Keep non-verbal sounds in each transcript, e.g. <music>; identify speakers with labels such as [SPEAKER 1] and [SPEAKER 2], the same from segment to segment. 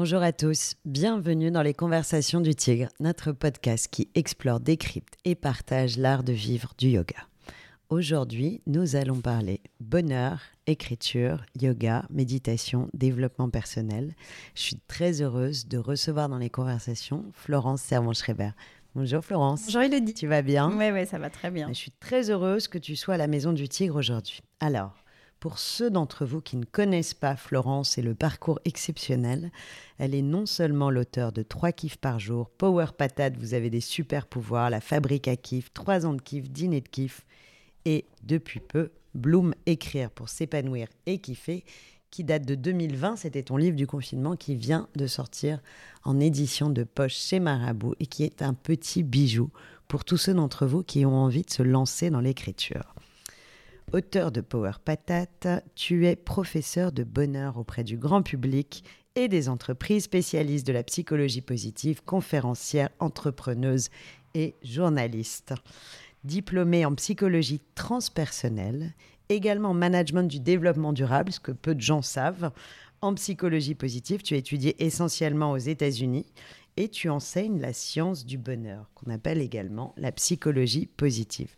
[SPEAKER 1] Bonjour à tous, bienvenue dans les Conversations du Tigre, notre podcast qui explore, décrypte et partage l'art de vivre du yoga. Aujourd'hui, nous allons parler bonheur, écriture, yoga, méditation, développement personnel. Je suis très heureuse de recevoir dans les conversations Florence Servan-Schreiber. Bonjour Florence.
[SPEAKER 2] Bonjour Elodie.
[SPEAKER 1] Tu vas bien?
[SPEAKER 2] Oui, oui, ça va très bien.
[SPEAKER 1] Je suis très heureuse que tu sois à la Maison du Tigre aujourd'hui. Alors, pour ceux d'entre vous qui ne connaissent pas Florence et le parcours exceptionnel, elle est non seulement l'auteur de 3 kiffs par jour, Power Patate, vous avez des super pouvoirs, la fabrique à kiff, 3 ans de kiff, dîner de kiff, et depuis peu, Bloom Écrire pour s'épanouir et kiffer, qui date de 2020, c'était ton livre du confinement qui vient de sortir en édition de poche chez Marabout et qui est un petit bijou pour tous ceux d'entre vous qui ont envie de se lancer dans l'écriture. Auteur de Power Patate, tu es professeur de bonheur auprès du grand public et des entreprises spécialistes de la psychologie positive, conférencière, entrepreneuse et journaliste. Diplômé en psychologie transpersonnelle, également en management du développement durable, ce que peu de gens savent. En psychologie positive, tu as étudié essentiellement aux États-Unis et tu enseignes la science du bonheur, qu'on appelle également la psychologie positive.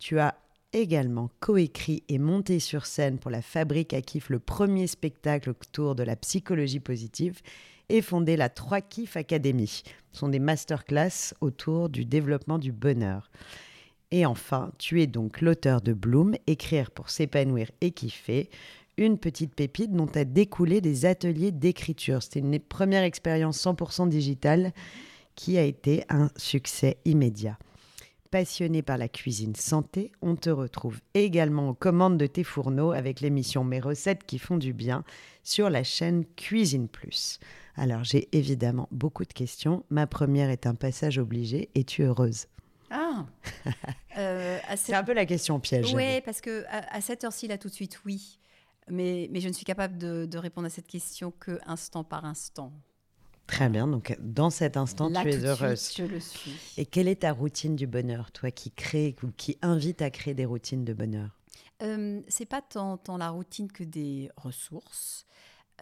[SPEAKER 1] Tu as également coécrit et monté sur scène pour la Fabrique à Kiff le premier spectacle autour de la psychologie positive et fondé la 3 Kiff Academy. Ce sont des masterclass autour du développement du bonheur. Et enfin, tu es donc l'auteur de Bloom, Écrire pour s'épanouir et kiffer, une petite pépite dont a découlé des ateliers d'écriture. C'était une première expérience 100% digitale qui a été un succès immédiat. Passionné par la cuisine santé, on te retrouve également aux commandes de tes fourneaux avec l'émission Mes recettes qui font du bien sur la chaîne Cuisine Plus. Alors j'ai évidemment beaucoup de questions. Ma première est un passage obligé. Es-tu heureuse?
[SPEAKER 2] Ah <laughs>
[SPEAKER 1] euh, C'est un peu la question piège.
[SPEAKER 2] Oui, parce que à, cette heure-ci, là, tout de suite, oui. Mais, mais je ne suis capable de, de répondre à cette question que instant par instant.
[SPEAKER 1] Très bien, donc dans cet instant, tu es heureuse.
[SPEAKER 2] je le suis.
[SPEAKER 1] Et quelle est ta routine du bonheur, toi qui crée ou qui invite à créer des routines de bonheur?
[SPEAKER 2] Euh, C'est pas tant, tant, la routine que des ressources.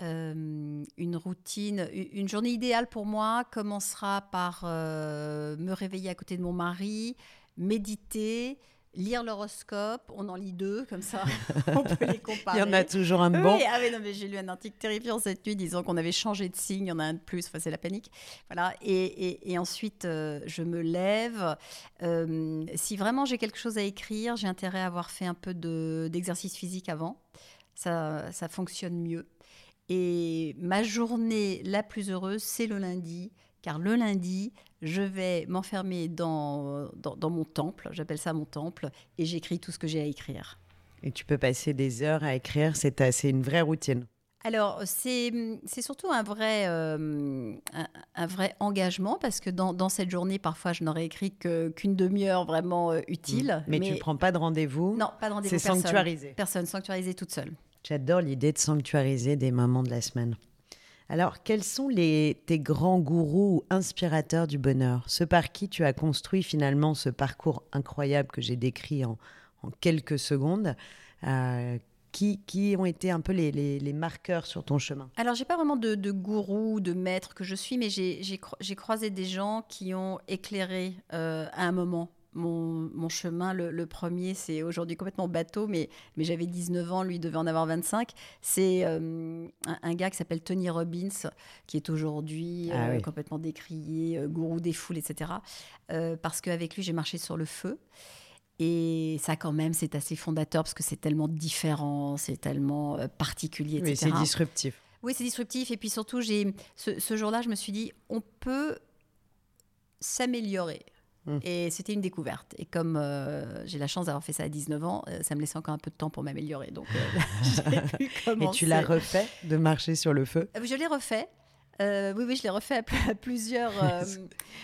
[SPEAKER 2] Euh, une routine, une journée idéale pour moi commencera par euh, me réveiller à côté de mon mari, méditer, lire l'horoscope, on en lit deux, comme ça, <laughs> on peut les comparer.
[SPEAKER 1] Il y en a toujours un bon.
[SPEAKER 2] Oui, ah non, mais j'ai lu un article terrifiant cette nuit disant qu'on avait changé de signe, il y en a un de plus, enfin, c'est la panique. Voilà, et, et, ensuite, euh, je me lève. Euh, si vraiment j'ai quelque chose à écrire, j'ai intérêt à avoir fait un peu d'exercice physique avant. Ça, ça fonctionne mieux. Et ma journée la plus heureuse, c'est le lundi car le lundi, je vais m'enfermer dans, dans, mon temple, j'appelle ça mon temple, et j'écris tout ce que j'ai à écrire.
[SPEAKER 1] Et tu peux passer des heures à écrire, c'est une vraie routine.
[SPEAKER 2] Alors, c'est surtout un vrai, euh, un, vrai engagement parce que dans, dans, cette journée, parfois, je n'aurais écrit qu'une demi-heure vraiment euh, utile.
[SPEAKER 1] Mais, tu ne prends pas de rendez-vous
[SPEAKER 2] Non, pas de rendez-vous.
[SPEAKER 1] C'est sanctuarisé.
[SPEAKER 2] Personne, sanctuarisé toute seule.
[SPEAKER 1] J'adore l'idée de sanctuariser des moments de la semaine. Alors, quels sont les, tes grands gourous ou inspirateurs du bonheur? Ceux par qui tu as construit finalement ce parcours incroyable que j'ai décrit en, quelques secondes euh, qui, qui, ont été un peu les, les, marqueurs sur ton chemin?
[SPEAKER 2] Alors, j'ai pas vraiment de, de, gourou, de maître que je suis, mais j'ai croisé des gens qui ont éclairé euh, à un moment mon, chemin, le, premier, c'est aujourd'hui complètement bateau, mais, mais j'avais 19 ans, lui devait en avoir 25. C'est euh, un, gars qui s'appelle Tony Robbins, qui est aujourd'hui ah euh, complètement décrié, euh, gourou des foules, etc. parce qu'avec lui, j'ai marché sur le feu. Et ça, quand même, c'est assez fondateur parce que c'est tellement différent, c'est tellement particulier, etc.
[SPEAKER 1] Oui, c'est disruptif.
[SPEAKER 2] Oui, c'est disruptif. Et puis surtout, j'ai ce, ce jour-là, je me suis dit, on peut s'améliorer. Mmh. Et c'était une découverte. Et comme euh, j'ai la chance d'avoir fait ça à 19 ans, euh, ça me laissait encore un peu de temps pour m'améliorer. Donc,
[SPEAKER 1] euh, <laughs> <laughs> Et tu l'as refait de marcher sur le feu?
[SPEAKER 2] Je l'ai refait. oui, oui, je l'ai refait à, plusieurs, euh,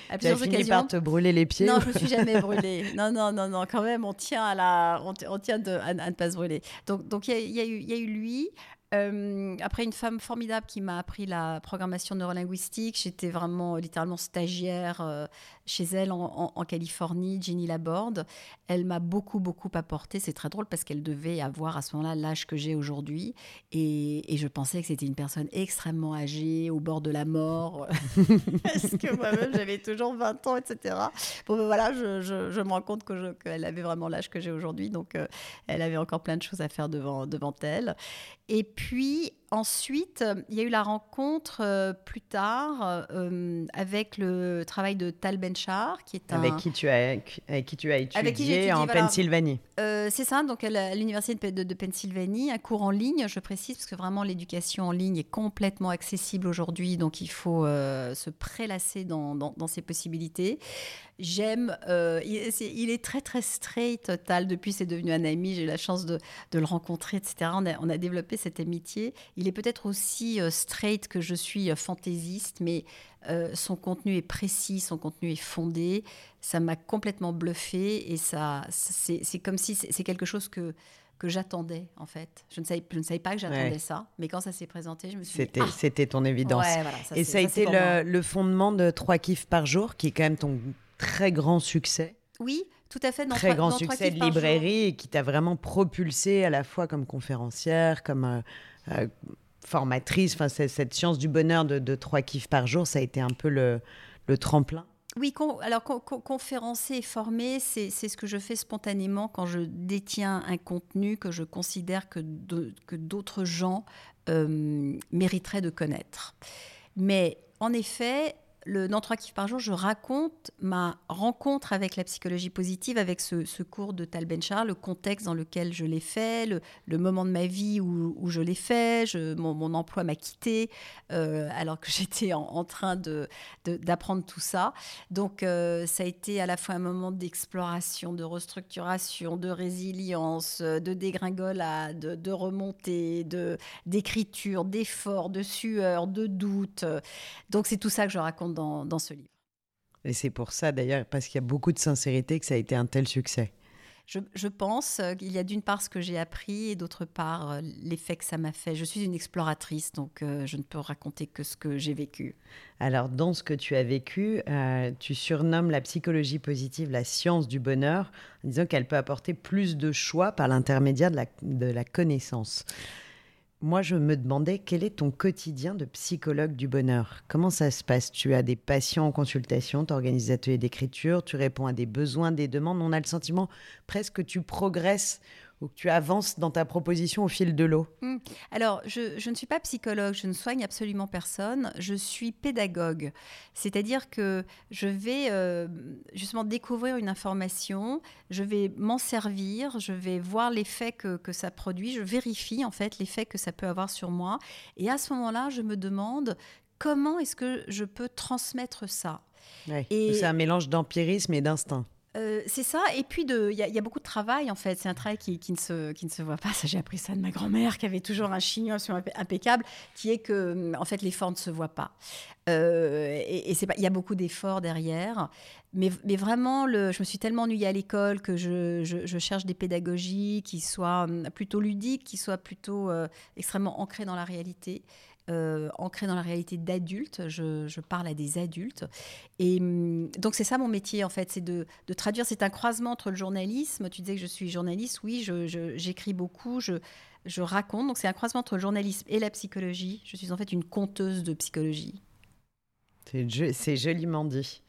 [SPEAKER 1] à plusieurs fini par te brûler les pieds
[SPEAKER 2] Non, je me suis jamais brûlée. Non, non, non, non. Quand même, on tient à la, on, tient de, à, ne pas se brûler. Donc, donc y, il y a eu lui. Euh, après, une femme formidable qui m'a appris la programmation neurolinguistique. J'étais vraiment littéralement stagiaire euh, chez elle en, Californie, Jenny Laborde. Elle m'a beaucoup, beaucoup apporté. C'est très drôle parce qu'elle devait avoir à ce moment-là l'âge que j'ai aujourd'hui. Et, je pensais que c'était une personne extrêmement âgée, au bord de la mort. <laughs> parce que moi-même, j'avais toujours 20 ans, etc. Bon, ben voilà, je, me rends compte qu'elle avait vraiment l'âge que j'ai aujourd'hui. Donc, euh, elle avait encore plein de choses à faire devant, devant elle. Et Ensuite, il y a eu la rencontre euh, plus tard euh, avec le travail de Tal Benchar, qui est
[SPEAKER 1] un... Avec qui tu as, avec qui tu as étudié en Pennsylvanie.
[SPEAKER 2] Euh, c'est ça, donc à l'université de, Pennsylvanie, un cours en ligne, je précise, parce que vraiment l'éducation en ligne est complètement accessible aujourd'hui, donc il faut se prélasser dans, dans, ses possibilités. J'aime, il, est très très straight, Tal, depuis c'est devenu un ami, j'ai eu la chance de, de, le rencontrer, etc. On a, on a développé cette amitié. Il est peut-être aussi euh, straight que je suis euh, fantaisiste, mais euh, son contenu est précis, son contenu est fondé. Ça m'a complètement bluffé et ça, c'est comme si c'est quelque chose que que j'attendais en fait. Je ne savais, je ne savais pas que j'attendais ça, mais quand ça s'est présenté, je me suis
[SPEAKER 1] c'était, dit, ah C'était ton évidence. et ça a été le, le, fondement de trois kiffs par jour, qui est quand même ton très grand succès.
[SPEAKER 2] Oui, tout à fait.
[SPEAKER 1] Dans Très grand succès de librairie et qui t'a vraiment propulsé à la fois comme conférencière, comme formatrice, enfin, cette science du bonheur de, trois kiffs par jour, ça a été un peu le, tremplin.
[SPEAKER 2] Oui, alors conférencer et former, c'est ce que je fais spontanément quand je détiens un contenu que je considère que d'autres gens euh, mériteraient de connaître. Mais en effet, dans Trois kiffs par jour, je raconte ma rencontre avec la psychologie positive, avec ce, cours de Tal Benchar, le contexte dans lequel je l'ai fait, le, moment de ma vie où, je l'ai fait, mon, emploi m'a quitté euh, alors que <laughs> j'étais en, train d'apprendre de, tout ça. Donc euh, ça a été à la fois un moment d'exploration, de restructuration, de résilience, de dégringolade, de, de remontée, d'écriture, d'effort, de sueur, de doute. Donc c'est tout ça que je raconte dans, ce livre.
[SPEAKER 1] Et c'est pour ça d'ailleurs, parce qu'il y a beaucoup de sincérité, que ça a été un tel succès.
[SPEAKER 2] Je, pense qu'il y a d'une part ce que j'ai appris et d'autre part euh, l'effet que ça m'a fait. Je suis une exploratrice, donc euh, je ne peux raconter que ce que j'ai vécu.
[SPEAKER 1] Alors, dans ce que tu as vécu, euh, tu surnommes la psychologie positive la science du bonheur, en disant qu'elle peut apporter plus de choix par l'intermédiaire de la, de la connaissance. Moi, je me demandais quel est ton quotidien de psychologue du bonheur Comment ça se passe? Tu as des patients en consultation, tu organises des ateliers d'écriture, tu réponds à des besoins, des demandes. On a le sentiment presque que tu progresses ou que tu avances dans ta proposition au fil de l'eau
[SPEAKER 2] hmm. Alors, je, ne suis pas psychologue, je ne soigne absolument personne, je suis pédagogue. C'est-à-dire que je vais euh, justement découvrir une information, je vais m'en servir, je vais voir l'effet que, que, ça produit, je vérifie en fait l'effet que ça peut avoir sur moi. Et à ce moment-là, je me demande comment est-ce que je peux transmettre ça
[SPEAKER 1] C'est un mélange d'empirisme et d'instinct.
[SPEAKER 2] Euh, c'est ça. Et puis, il y, a beaucoup de travail, en fait. C'est un travail qui, ne se, voit pas. J'ai appris ça de ma grand-mère, qui avait toujours un chignon impeccable, qui est que, en fait, l'effort ne se voit pas. Euh, et il y a beaucoup d'efforts derrière. Mais, vraiment, je me suis tellement ennuyée à l'école que je, cherche des pédagogies qui soient hum, plutôt ludiques, qui soient plutôt euh, extrêmement ancrées dans la réalité euh, ancré dans la réalité d'adultes. Je, parle à des adultes. Et hum, donc, c'est ça mon métier, en fait, c'est de, traduire. C'est un croisement entre le journalisme. Tu disais que je suis journaliste. Oui, j'écris beaucoup. Je raconte. Donc, c'est un croisement entre le journalisme et la psychologie. Je suis en fait une conteuse de psychologie.
[SPEAKER 1] C'est joliment dit.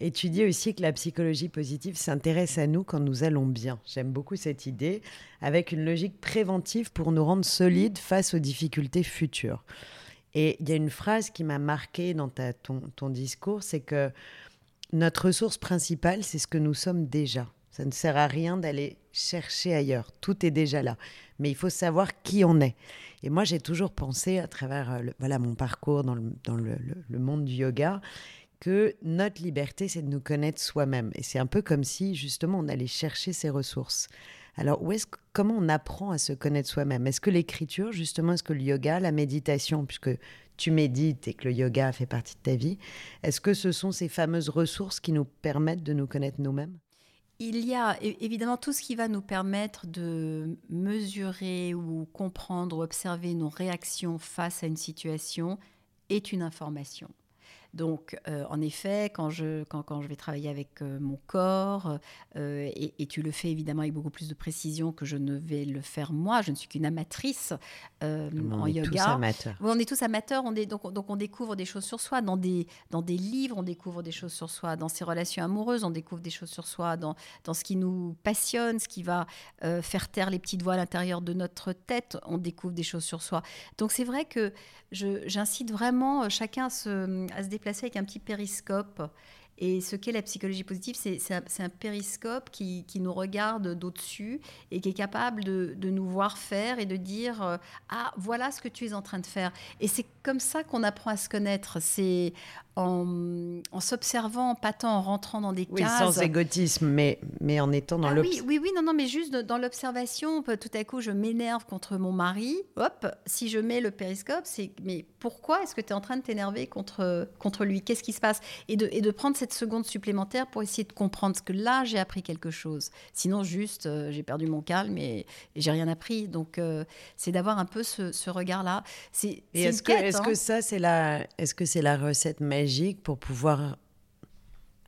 [SPEAKER 1] Et aussi que la psychologie positive s'intéresse à nous quand nous allons bien. J'aime beaucoup cette idée, avec une logique préventive pour nous rendre solides face aux difficultés futures. Et il y a une phrase qui m'a marquée dans ton, discours, c'est que notre ressource principale, c'est ce que nous sommes déjà. Ça ne sert à rien d'aller chercher ailleurs. Tout est déjà là. Mais il faut savoir qui on est. Et moi, j'ai toujours pensé, à travers euh, voilà, mon parcours dans, le, monde du yoga, que notre liberté, c'est de nous connaître soi-même. Et c'est un peu comme si, justement, on allait chercher ses ressources. Alors, comment on apprend à se connaître soi-même? Est-ce que l'écriture, justement, est-ce que le yoga, la méditation, puisque tu médites et que le yoga fait partie de ta vie, est-ce que ce sont ces fameuses ressources qui nous permettent de nous connaître nous-mêmes?
[SPEAKER 2] Il y a évidemment tout ce qui va nous permettre de mesurer ou comprendre ou observer nos réactions face à une situation est une information. Donc, euh, en effet, quand je, quand, quand je vais travailler avec euh, mon corps, euh, et, tu le fais évidemment avec beaucoup plus de précision que je ne vais le faire moi, je ne suis qu'une amatrice en yoga. Tous
[SPEAKER 1] amateurs.
[SPEAKER 2] on est tous amateurs. On est, donc, donc, on découvre des choses sur soi. Dans des, dans des livres, on découvre des choses sur soi. Dans ses relations amoureuses, on découvre des choses sur soi. Dans, dans ce qui nous passionne, ce qui va faire taire les petites voix à l'intérieur de notre tête, on découvre des choses sur soi. Donc, c'est vrai que j'incite vraiment chacun à se, à se déplacer avec un petit périscope. Et ce qu'est la psychologie positive, c'est un, périscope qui, nous regarde d'au-dessus et qui est capable de, de, nous voir faire et de dire euh, Ah, voilà ce que tu es en train de faire. Et c'est comme ça qu'on apprend à se connaître. C'est en, s'observant, pas tant en rentrant dans des
[SPEAKER 1] oui,
[SPEAKER 2] cases.
[SPEAKER 1] sans égotisme, mais, mais en étant dans
[SPEAKER 2] ah, oui, oui, oui, non, non, mais juste dans l'observation. Tout à coup, je m'énerve contre mon mari. Hop, si je mets le périscope, c'est mais pourquoi est-ce que tu es en train de t'énerver contre, contre lui? Qu'est-ce qui se passe? Et de, et de prendre cette seconde supplémentaire pour essayer de comprendre ce que là, j'ai appris quelque chose. Sinon, juste, euh, j'ai perdu mon calme et, j'ai rien appris. Donc, euh, c'est d'avoir un peu ce, ce regard-là. C'est
[SPEAKER 1] est-ce que, est-ce que ça, c'est la, est-ce que c'est la recette magique pour pouvoir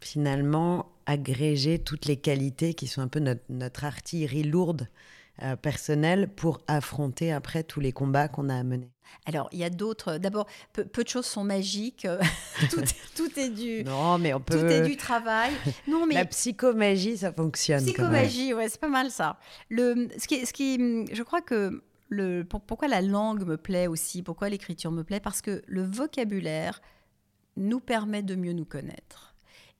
[SPEAKER 1] finalement agréger toutes les qualités qui sont un peu notre, notre artillerie lourde euh, personnelle pour affronter après tous les combats qu'on a à mener?
[SPEAKER 2] Alors, il y a d'autres. D'abord, peu, de choses sont magiques. <laughs> tout, tout, est du.
[SPEAKER 1] Non, mais on peut.
[SPEAKER 2] Tout est du travail. Non, mais
[SPEAKER 1] la psychomagie, ça fonctionne.
[SPEAKER 2] Psychomagie, ouais, c'est pas mal ça. Le, ce qui, ce qui, je crois que le, pourquoi la langue me plaît aussi, pourquoi l'écriture me plaît, parce que le vocabulaire nous permet de mieux nous connaître.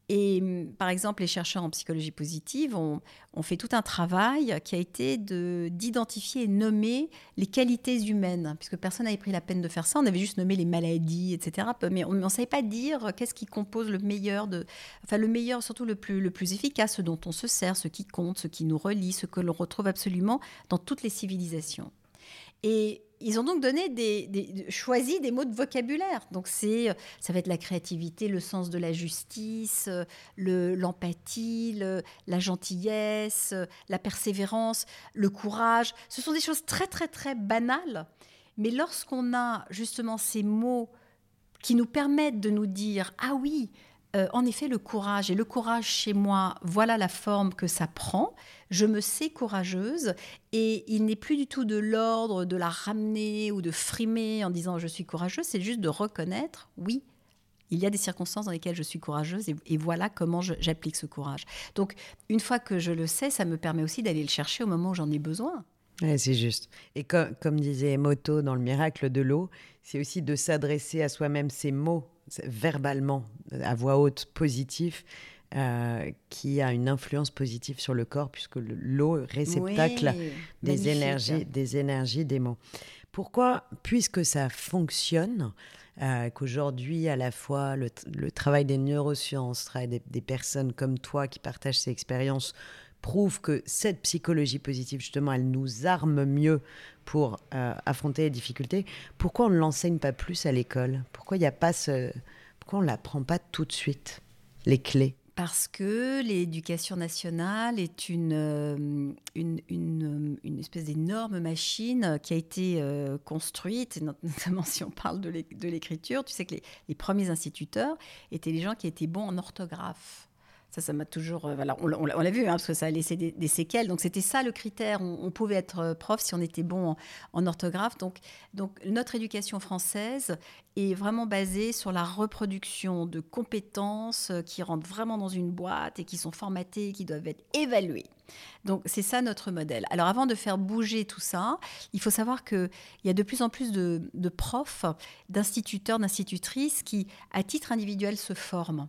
[SPEAKER 2] Et mm, par exemple, les chercheurs en psychologie positive ont, fait tout un travail qui a été d'identifier et nommer les qualités humaines, puisque personne n'avait pris la peine de faire ça. On avait juste nommé les maladies, etc. Mais on ne savait pas dire qu'est-ce qui compose le meilleur, de, enfin le meilleur, surtout le plus, le plus efficace, ce dont on se sert, ce qui compte, ce qui nous relie, ce que l'on retrouve absolument dans toutes les civilisations. Et ils ont donc donné choisi des mots de vocabulaire. Donc c'est, ça va être la créativité, le sens de la justice, le, l'empathie, la gentillesse, la persévérance, le courage. Ce sont des choses très très très banales. Mais lorsqu'on a justement ces mots qui nous permettent de nous dire ah oui, euh, en effet, le courage, et le courage chez moi, voilà la forme que ça prend. Je me sais courageuse, et il n'est plus du tout de l'ordre de la ramener ou de frimer en disant je suis courageuse, c'est juste de reconnaître, oui, il y a des circonstances dans lesquelles je suis courageuse, et, voilà comment j'applique ce courage. Donc, une fois que je le sais, ça me permet aussi d'aller le chercher au moment où j'en ai besoin.
[SPEAKER 1] c'est juste. Et comme disait Moto dans Le miracle de l'eau, c'est aussi de s'adresser à soi-même ces mots verbalement, à voix haute, positif, euh, qui a une influence positive sur le corps, puisque l'eau réceptacle des, énergies, des énergies des mots. Pourquoi Puisque ça fonctionne, euh, qu'aujourd'hui, à la fois, le, travail des neurosciences, le travail des, des, personnes comme toi qui partagent ces expériences, prouve que cette psychologie positive, justement, elle nous arme mieux pour euh, affronter les difficultés. Pourquoi on ne l'enseigne pas plus à l'école? Pourquoi il n'y a pas ce... Pourquoi on ne l'apprend pas tout de suite, les clés?
[SPEAKER 2] Parce que l'éducation nationale est une, euh, une, une, espèce d'énorme machine qui a été euh, construite, <laughs> notamment si on parle de l'écriture. Tu sais que les premiers instituteurs étaient les gens qui étaient bons en orthographe. Ça, m'a toujours. Euh, voilà, on, l'a vu, hein, parce que ça a laissé des, séquelles. Donc, c'était ça le critère. On, pouvait être euh, prof si on était bon en, orthographe. Donc, donc, notre éducation française est vraiment basée sur la reproduction de compétences euh, qui rentrent vraiment dans une boîte et qui sont formatées, qui doivent être évaluées. Donc, c'est ça notre modèle. Alors, avant de faire bouger tout ça, il faut savoir qu'il y a de plus en plus de profs, d'instituteurs, d'institutrices qui, à titre individuel, se forment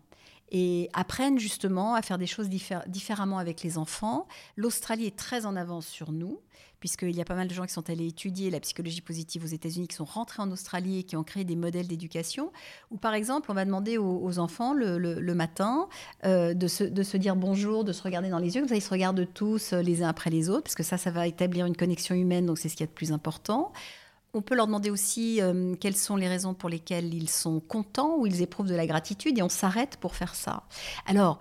[SPEAKER 2] et apprennent justement à faire des choses différemment avec les enfants. L'Australie est très en avance sur nous, puisqu'il y a pas mal de gens qui sont allés étudier la psychologie positive aux États-Unis, qui sont rentrés en Australie et qui ont créé des modèles d'éducation, où par exemple, on va demander aux, enfants le, matin euh, de, se, dire bonjour, de se regarder dans les yeux, comme ça ils se regardent tous euh, les uns après les autres, parce que ça, ça va établir une connexion humaine, donc c'est ce qui est de plus important. On peut leur demander aussi euh, quelles sont les raisons pour lesquelles ils sont contents ou ils éprouvent de la gratitude et on s'arrête pour faire ça. Alors,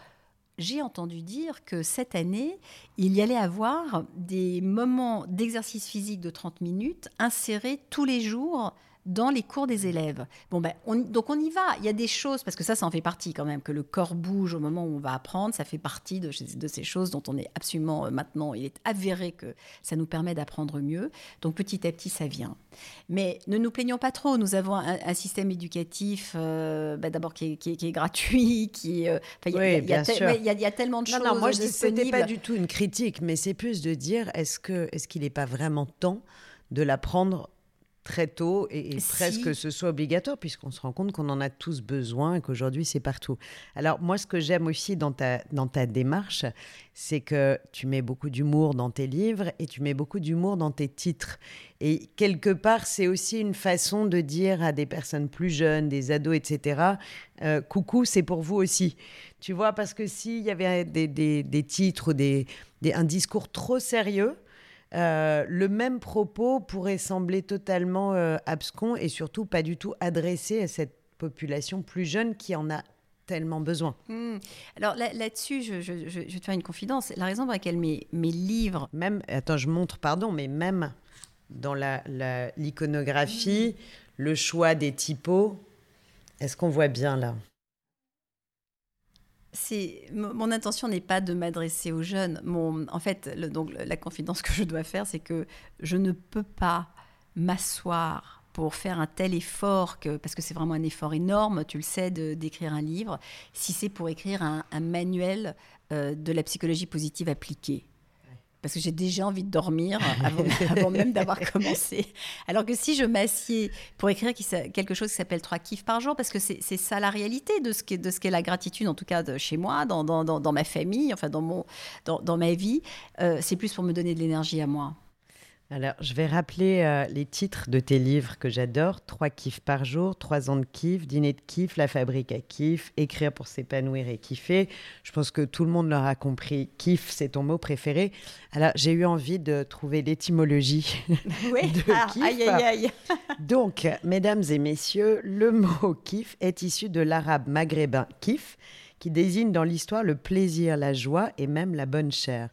[SPEAKER 2] j'ai entendu dire que cette année, il y allait avoir des moments d'exercice physique de 30 minutes insérés tous les jours dans les cours des élèves. Bon, ben, donc on y va. Il y a des choses, parce que ça, ça en fait partie quand même, que le corps bouge au moment où on va apprendre. Ça fait partie de, de ces choses dont on est absolument euh, maintenant, il est avéré que ça nous permet d'apprendre mieux. Donc petit à petit, ça vient. Mais ne nous plaignons pas trop. Nous avons un, système éducatif, euh, ben, d'abord qui, qui, est gratuit, qui.
[SPEAKER 1] il y,
[SPEAKER 2] a tellement de choses. Non,
[SPEAKER 1] moi, je dis pas du tout une critique, mais c'est plus de dire est-ce que est-ce qu'il n'est pas vraiment temps de l'apprendre très tôt et, presque que ce soit obligatoire, puisqu'on se rend compte qu'on en a tous besoin et qu'aujourd'hui, c'est partout. Alors, moi, ce que j'aime aussi dans ta, dans ta démarche, c'est que tu mets beaucoup d'humour dans tes livres et tu mets beaucoup d'humour dans tes titres. Et quelque part, c'est aussi une façon de dire à des personnes plus jeunes, des ados, etc., euh, coucou, c'est pour vous aussi. Tu vois, parce que s'il y avait des, des, des titres ou des, un discours trop sérieux, euh, le même propos pourrait sembler totalement euh, abscon et surtout pas du tout adressé à cette population plus jeune qui en a tellement besoin.
[SPEAKER 2] Hmm. Alors là-dessus, je, vais te faire une confidence. La raison pour laquelle mes, mes livres...
[SPEAKER 1] Même, attends, je montre, pardon, mais même dans l'iconographie, le choix des typos, est-ce qu'on voit bien là?
[SPEAKER 2] Mon intention n'est pas de m'adresser aux jeunes. En fait, donc la confidence <laughs> que je dois faire, c'est que je ne peux pas m'asseoir pour faire un tel effort que parce que c'est vraiment un effort énorme, tu le sais, d'écrire un livre. Si c'est pour écrire un, manuel euh, de la psychologie positive appliquée, parce que j'ai déjà envie de dormir <laughs> avant, même d'avoir commencé. Alors que si je m'assieds pour écrire quelque chose qui s'appelle trois kiffs par jour, parce que c'est ça la réalité de ce qu'est la gratitude, en tout cas de chez moi, dans, dans, dans, ma famille, enfin dans, mon, dans, ma vie, euh, c'est plus pour me donner de l'énergie à moi.
[SPEAKER 1] Alors, je vais rappeler euh, les titres de tes livres que j'adore. Trois kiffs par jour, trois ans de kiff, dîner de kiff, la fabrique à kiff, écrire pour s'épanouir et kiffer. Je pense que tout le monde l'aura compris. Kiff, c'est ton mot préféré. Alors, j'ai eu envie de trouver l'étymologie <laughs>
[SPEAKER 2] oui. de ah, kiff. Aïe, aïe, aïe.
[SPEAKER 1] Donc, mesdames et messieurs, le mot <laughs> kiff est issu de l'arabe maghrébin kiff, qui désigne dans l'histoire le plaisir, la joie et même la bonne chair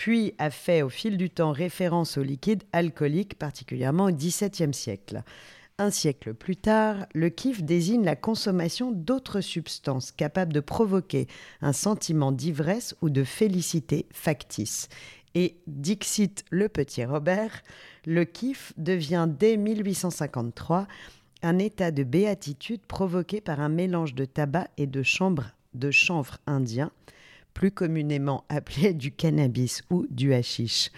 [SPEAKER 1] puis a fait au fil du temps référence au liquide alcoolique, particulièrement au XVIIe siècle. Un siècle plus tard, le kiff désigne la consommation d'autres substances capables de provoquer un sentiment d'ivresse ou de félicité factice. Et Dixit le petit Robert, le kiff devient dès 1853 un état de béatitude provoqué par un mélange de tabac et de, chambre, de chanvre indien, plus communément appelé du cannabis ou du hashish.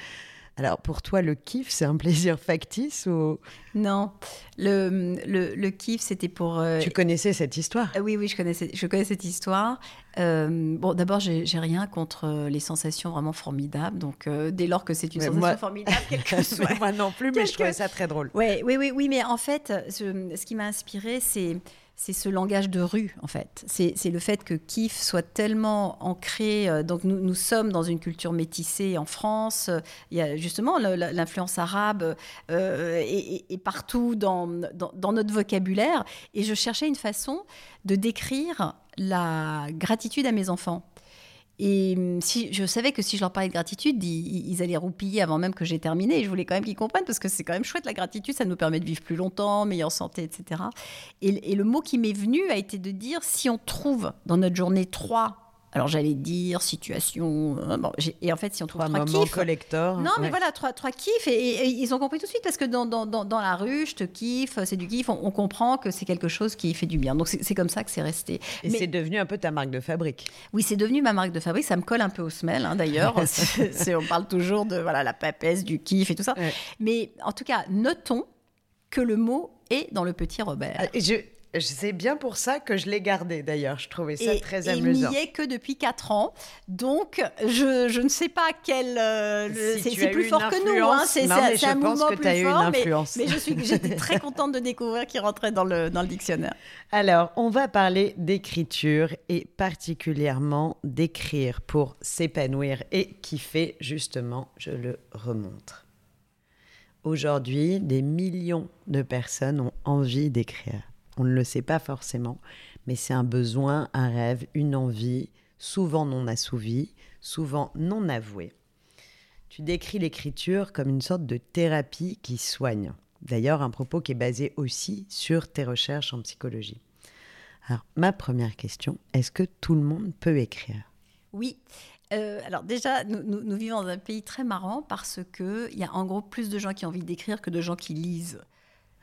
[SPEAKER 1] Alors pour toi, le kiff, c'est un plaisir factice ou?
[SPEAKER 2] Non, le, le, le kiff, c'était pour...
[SPEAKER 1] Euh, tu connaissais cette histoire?
[SPEAKER 2] Euh, Oui, oui, je connaissais, je connais cette histoire. Euh, bon, d'abord, j'ai rien contre les sensations vraiment formidables. Donc, dès lors que c'est une sensation formidable, quelle que <laughs> soit...
[SPEAKER 1] moi non plus, mais je trouvais ça très drôle.
[SPEAKER 2] Ouais, oui, oui, oui, mais en fait, ce qui m'a inspiré, c'est c'est ce langage de rue, en fait. C'est le fait que kiff soit tellement ancré. Euh, donc, nous, sommes dans une culture métissée en France. Il y a justement l'influence arabe euh, et, partout dans, notre vocabulaire. Et je cherchais une façon de décrire la gratitude à mes enfants. Et hum, si, je savais que si je leur parlais de gratitude, ils, allaient roupiller avant même que j'ai terminé. Je voulais quand même qu'ils comprennent parce que c'est quand même chouette la gratitude, ça nous permet de vivre plus longtemps, meilleure santé, etc. Et, et le mot qui m'est venu a été de dire si on trouve dans notre journée trois alors j'allais dire situation. Euh, et en fait, si on trouve trois,
[SPEAKER 1] trois
[SPEAKER 2] kiffs,
[SPEAKER 1] collector.
[SPEAKER 2] Non, mais voilà, trois, trois kiffs. Et, ils ont compris tout de suite parce que dans, dans, dans, la rue, je te kiffe, c'est du kiff. On, comprend que c'est quelque chose qui fait du bien. Donc c'est comme ça que c'est resté.
[SPEAKER 1] Et c'est devenu un peu ta marque de fabrique.
[SPEAKER 2] Oui, c'est devenu ma marque de fabrique. Ça me colle un peu au semelle, hein, d'ailleurs. <laughs> on parle toujours de voilà la papesse, du kiff et tout ça. Mais en tout cas, notons que le mot est dans le petit Robert.
[SPEAKER 1] Ah, et je, c'est bien pour ça que je l'ai gardé d'ailleurs. Je trouvais ça très amusant.
[SPEAKER 2] Il n'y est que depuis 4 ans. Donc, je, je ne sais pas quel. Euh, c'est plus fort que nous. Hein. C'est un mouvement plus fort. Une influence. Mais, je suis, j'étais très <laughs> contente de découvrir qu'il rentrait dans le, dans le dictionnaire.
[SPEAKER 1] Alors, on va parler d'écriture et particulièrement d'écrire pour s'épanouir et kiffer, justement, je le remontre. Aujourd'hui, des millions de personnes ont envie d'écrire. On ne le sait pas forcément, mais c'est un besoin, un rêve, une envie, souvent non assouvis, souvent non avoués. Tu décris l'écriture comme une sorte de thérapie qui soigne. D'ailleurs, un propos qui est basé aussi sur tes recherches en psychologie. Alors, ma première question, est-ce que tout le monde peut écrire?
[SPEAKER 2] Oui. Euh, alors déjà, nous, vivons dans un pays très marrant parce qu'il y a en gros plus de gens qui ont envie d'écrire que de gens qui lisent.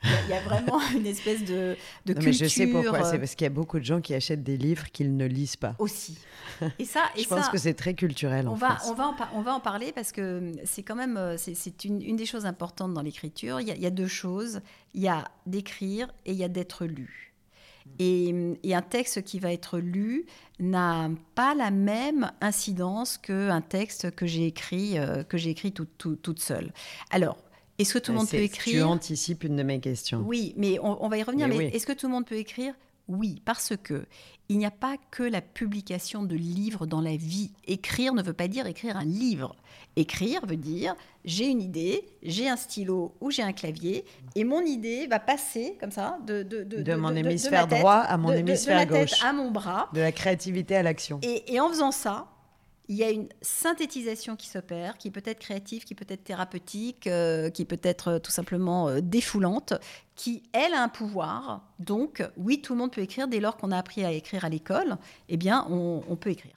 [SPEAKER 2] Il y, a vraiment <laughs> une espèce de, de culture. Mais
[SPEAKER 1] je sais pourquoi. C'est parce qu'il y a beaucoup de gens qui achètent des livres qu'ils ne lisent pas.
[SPEAKER 2] Aussi. <laughs> Et ça,
[SPEAKER 1] je pense que c'est très culturel.
[SPEAKER 2] On
[SPEAKER 1] en
[SPEAKER 2] va, on va, en, on va en parler parce que c'est quand même, euh, c'est une, une, des choses importantes dans l'écriture. Il, il, y a deux choses. Il y a d'écrire et il y a d'être lu. Et, un texte qui va être lu n'a pas la même incidence qu'un texte que j'ai écrit, euh, que j'ai écrit toute seule. Alors, est-ce que tout le monde peut écrire?
[SPEAKER 1] Tu anticipes une de mes questions.
[SPEAKER 2] Oui, mais on, va y revenir. Mais, est-ce que tout le monde peut écrire? Oui, parce que il n'y a pas que la publication de livres dans la vie. Écrire ne veut pas dire écrire un livre. Écrire veut dire j'ai une idée, j'ai un stylo ou j'ai un clavier, et mon idée va passer comme ça de, de,
[SPEAKER 1] de, mon hémisphère droit à mon hémisphère gauche,
[SPEAKER 2] à mon bras,
[SPEAKER 1] de la créativité à l'action.
[SPEAKER 2] Et, et en faisant ça, il y a une synthétisation qui s'opère, qui peut être créative, qui peut être thérapeutique, euh, qui peut être euh, tout simplement euh, défoulante, qui, elle, a un pouvoir. Donc, oui, tout le monde peut écrire dès lors qu'on a appris à écrire à l'école, eh bien, on, peut écrire.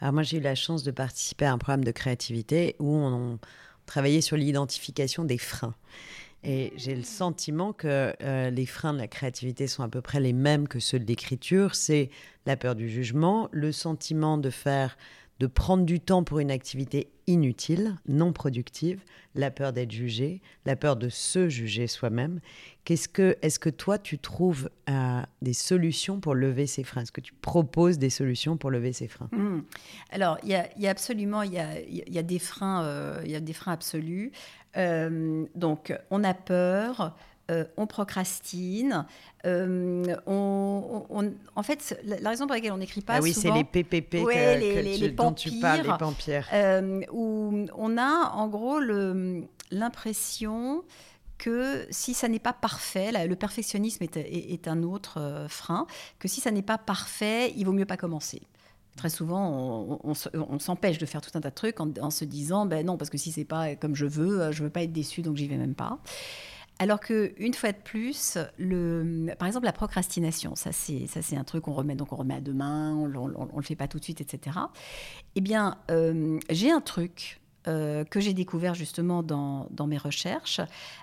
[SPEAKER 1] Alors moi, j'ai eu la chance de participer à un programme de créativité où on, travaillait sur l'identification des freins. Et j'ai le sentiment que les freins de la créativité sont à peu près les mêmes que ceux de l'écriture. C'est la peur du jugement, le sentiment de faire de prendre du temps pour une activité inutile, non productive, la peur d'être jugé, la peur de se juger soi-même. Qu'est-ce que, est-ce que toi, tu trouves euh, des solutions pour lever ces freins? Est-ce que tu proposes des solutions pour lever ces freins?
[SPEAKER 2] Mmh. Alors, il y, a, absolument, il y a, des freins, euh, il y a des freins absolus. Euh, donc, on a peur. Euh, on procrastine. Euh, on, en fait, la, raison pour laquelle on n'écrit pas.
[SPEAKER 1] Ah oui, c'est les PPP que, dont tu parles, les.
[SPEAKER 2] Euh, où on a en gros l'impression que si ça n'est pas parfait, le perfectionnisme est, un autre frein, que si ça n'est pas parfait, il vaut mieux pas commencer. Très souvent, on, s'empêche de faire tout un tas de trucs en, en, se disant, ben non, parce que si c'est pas comme je veux, je veux pas être déçu, donc j'y vais même pas. Alors que une fois de plus, par exemple la procrastination, ça c'est c'est un truc qu'on remet donc on remet à demain, on, ne le fait pas tout de suite, etc. Eh bien, euh, j'ai un truc euh, que j'ai découvert justement dans, mes recherches,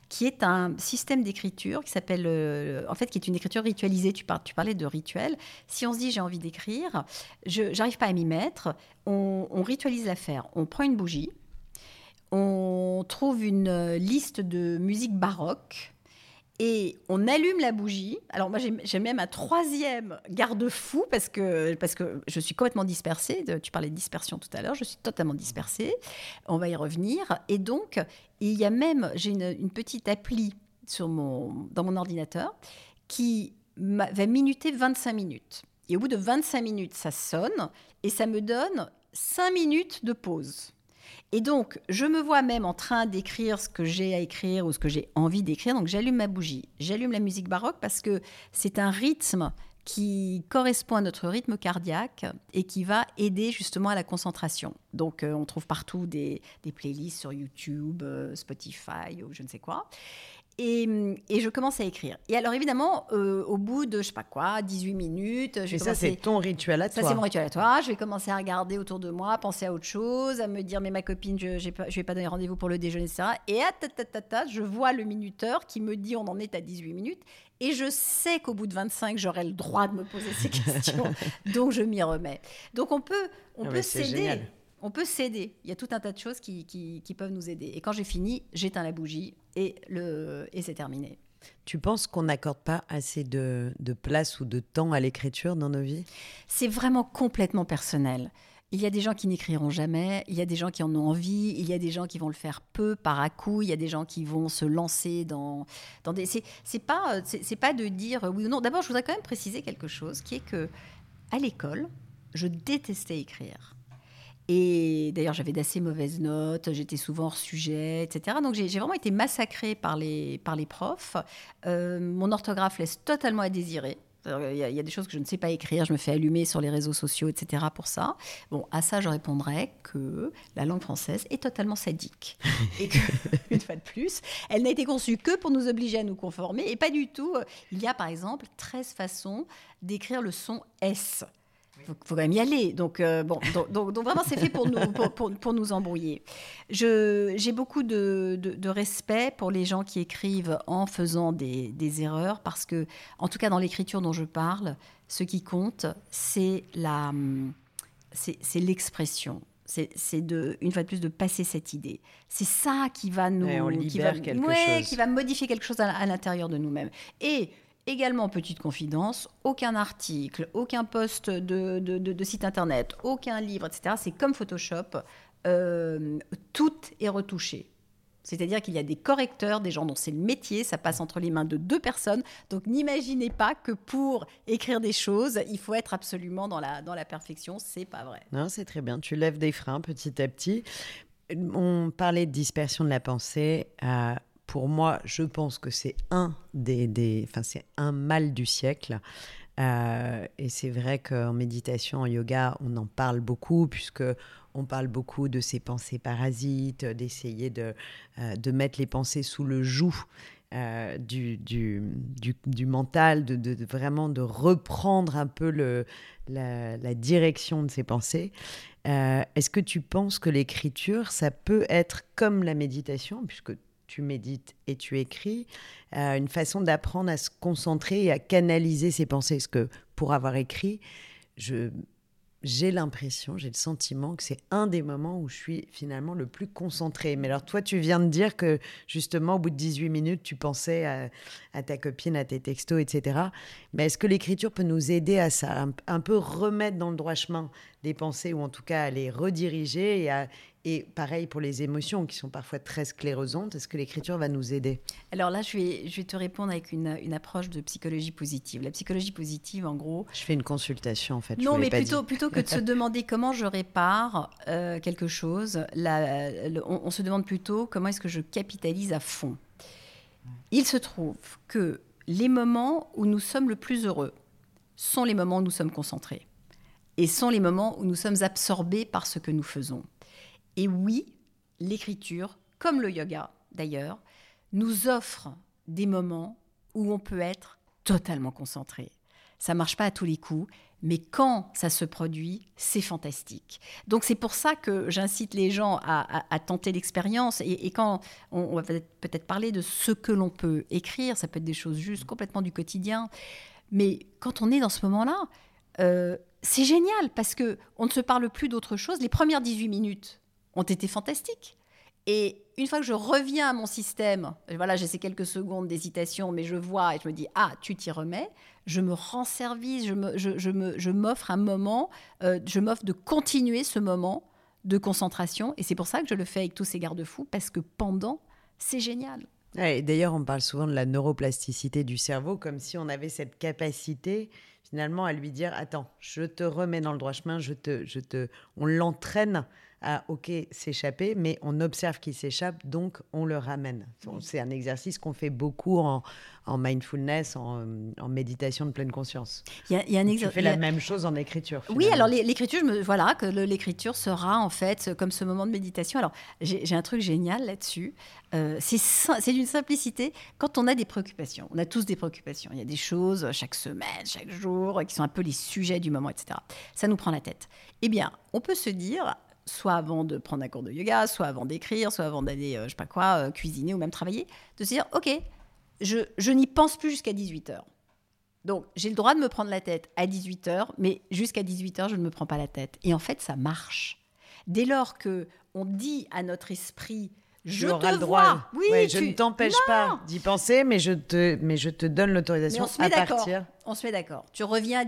[SPEAKER 2] qui est un système d'écriture qui s'appelle, euh, en fait, qui est une écriture ritualisée. Tu, parlais de rituel. Si on se dit j'ai envie d'écrire, je n'arrive pas à m'y mettre, on ritualise l'affaire. On prend une bougie, on trouve une euh, liste de musique baroque et on allume la bougie. Alors moi j'ai même un troisième garde-fou parce que, parce que je suis complètement dispersée. Tu parlais de dispersion tout à l'heure, je suis totalement dispersée. On va y revenir. Et donc il y a même, j'ai une, petite appli sur mon, dans mon ordinateur qui va minuter 25 minutes. Et au bout de 25 minutes, ça sonne et ça me donne 5 minutes de pause. Et donc, je me vois même en train d'écrire ce que j'ai à écrire ou ce que j'ai envie d'écrire. Donc, j'allume ma bougie, j'allume la musique baroque parce que c'est un rythme qui correspond à notre rythme cardiaque et qui va aider justement à la concentration. Donc, euh, on trouve partout des, playlists sur YouTube, euh, Spotify ou je ne sais quoi. Et, je commence à écrire. Et alors évidemment, euh, au bout de, je sais pas quoi, 18 minutes...
[SPEAKER 1] Je ça, c'est ton rituel à toi.
[SPEAKER 2] Ça, c'est mon rituel à toi. Je vais commencer à regarder autour de moi, penser à autre chose, à me dire, mais ma copine, je ne vais pas donner rendez-vous pour le déjeuner, etc. Et à ta, ta, ta, je vois le minuteur qui me dit, on en est à 18 minutes. Et je sais qu'au bout de 25, j'aurai le droit de me poser ces <laughs> questions. donc, je m'y remets. Donc, on peut, on ah peut céder on peut s'aider. Il y a tout un tas de choses qui, peuvent nous aider. Et quand j'ai fini, j'éteins la bougie et, le, et c'est terminé.
[SPEAKER 1] Tu penses qu'on n'accorde pas assez de, place ou de temps à l'écriture dans nos vies?
[SPEAKER 2] C'est vraiment complètement personnel. Il y a des gens qui n'écriront jamais, il y a des gens qui en ont envie, il y a des gens qui vont le faire peu, par à coup, il y a des gens qui vont se lancer dans, dans des... C'est pas, c'est pas de dire oui ou non. D'abord, je voudrais quand même préciser quelque chose, qui est que à l'école, je détestais écrire. Et d'ailleurs, j'avais d'assez mauvaises notes, j'étais souvent hors sujet, etc. Donc j'ai vraiment été massacrée par les, par les profs. Euh, mon orthographe laisse totalement à désirer. Il y, a, des choses que je ne sais pas écrire, je me fais allumer sur les réseaux sociaux, etc. pour ça. Bon, à ça, je répondrais que la langue française est totalement sadique. <laughs> et que, une fois de plus, elle n'a été conçue que pour nous obliger à nous conformer et pas du tout. Il y a par exemple 13 façons d'écrire le son S. Il faut, quand même y aller. Donc, euh, bon, donc, donc, vraiment, c'est fait pour nous, pour, pour, nous embrouiller. J'ai beaucoup de, de, respect pour les gens qui écrivent en faisant des, des erreurs, parce que, en tout cas, dans l'écriture dont je parle, ce qui compte, c'est la, c'est l'expression. C'est de, une fois de plus, de passer cette idée. C'est ça qui va nous,
[SPEAKER 1] qui va, quelque chose.
[SPEAKER 2] qui va modifier quelque chose à, à l'intérieur de nous-mêmes. Et Également, petite confidence, aucun article, aucun post de, de, site internet, aucun livre, etc. C'est comme Photoshop, euh, tout est retouché. C'est-à-dire qu'il y a des correcteurs, des gens dont c'est le métier, ça passe entre les mains de deux personnes. Donc n'imaginez pas que pour écrire des choses, il faut être absolument dans la, dans la perfection. C'est pas vrai.
[SPEAKER 1] Non, c'est très bien. Tu lèves des freins petit à petit. On parlait de dispersion de la pensée. Euh, pour moi, je pense que c'est un des, des enfin, c'est un mal du siècle. Euh, et c'est vrai qu'en méditation, en yoga, on en parle beaucoup, puisque on parle beaucoup de ces pensées parasites, d'essayer de, euh, de mettre les pensées sous le joug euh, du, du, du, mental, de, de, vraiment de reprendre un peu le, la, direction de ces pensées. Est-ce que tu penses que l'écriture, ça peut être comme la méditation, puisque tu médites et tu écris, euh, une façon d'apprendre à se concentrer et à canaliser ses pensées. Parce que pour avoir écrit, je, j'ai l'impression, j'ai le sentiment que c'est un des moments où je suis finalement le plus concentré. Mais alors toi, tu viens de dire que justement, au bout de 18 minutes, tu pensais à, ta copine, à tes textos, etc. Mais est-ce que l'écriture peut nous aider à ça, un, peu remettre dans le droit chemin des pensées, ou en tout cas à les rediriger et à, et pareil pour les émotions qui sont parfois très sclérosantes. Est-ce que l'écriture va nous aider?
[SPEAKER 2] Alors là, je vais, je vais te répondre avec une, une, approche de psychologie positive. La psychologie positive, en gros.
[SPEAKER 1] Je fais une consultation en fait.
[SPEAKER 2] Non, mais plutôt, plutôt que de se <laughs> demander comment je répare euh, quelque chose, on, se demande plutôt comment est-ce que je capitalise à fond. Il se trouve que les moments où nous sommes le plus heureux sont les moments où nous sommes concentrés et sont les moments où nous sommes absorbés par ce que nous faisons. Et oui, l'écriture, comme le yoga d'ailleurs, nous offre des moments où on peut être totalement concentré. Ça marche pas à tous les coups, mais quand ça se produit, c'est fantastique. Donc c'est pour ça que j'incite les gens à, tenter l'expérience. Et, quand on, va peut-être parler de ce que l'on peut écrire, ça peut être des choses juste complètement du quotidien. Mais quand on est dans ce moment-là, euh, c'est génial parce que on ne se parle plus d'autre chose. Les premières 18 minutes, ont été fantastiques. Et une fois que je reviens à mon système, voilà, j'ai ces quelques secondes d'hésitation, mais je vois et je me dis, ah, tu t'y remets, je me rends service, je, me, je, je, m'offre un moment, euh, je m'offre de continuer ce moment de concentration. Et c'est pour ça que je le fais avec tous ces garde-fous, parce que pendant, c'est génial.
[SPEAKER 1] D'ailleurs, on parle souvent de la neuroplasticité du cerveau, comme si on avait cette capacité finalement à lui dire, attends, je te remets dans le droit chemin, je te, je te, on l'entraîne à, OK, s'échapper, mais on observe qu'il s'échappe, donc on le ramène. C'est un exercice qu'on fait beaucoup en, mindfulness, en, méditation de pleine conscience.
[SPEAKER 2] Il y a, un
[SPEAKER 1] Tu fais la même chose en écriture.
[SPEAKER 2] Oui, alors l'écriture, me... voilà, que l'écriture sera en fait comme ce moment de méditation. Alors j'ai un truc génial là-dessus. Euh, c'est d'une simplicité. Quand on a des préoccupations, on a tous des préoccupations. Il y a des choses chaque semaine, chaque jour, qui sont un peu les sujets du moment, etc. Ça nous prend la tête. Eh bien, on peut se dire, soit avant de prendre un cours de yoga, soit avant d'écrire, soit avant d'aller, euh, je sais pas quoi, euh, cuisiner ou même travailler, de se dire, OK, je, je n'y pense plus jusqu'à 18h. Donc, j'ai le droit de me prendre la tête à 18h, mais jusqu'à 18h, je ne me prends pas la tête. Et en fait, ça marche. Dès lors que on dit à notre esprit, je te le droit.
[SPEAKER 1] Oui, je ne t'empêche pas d'y penser, mais je te, mais je te donne l'autorisation à partir.
[SPEAKER 2] On se met d'accord. Tu reviens à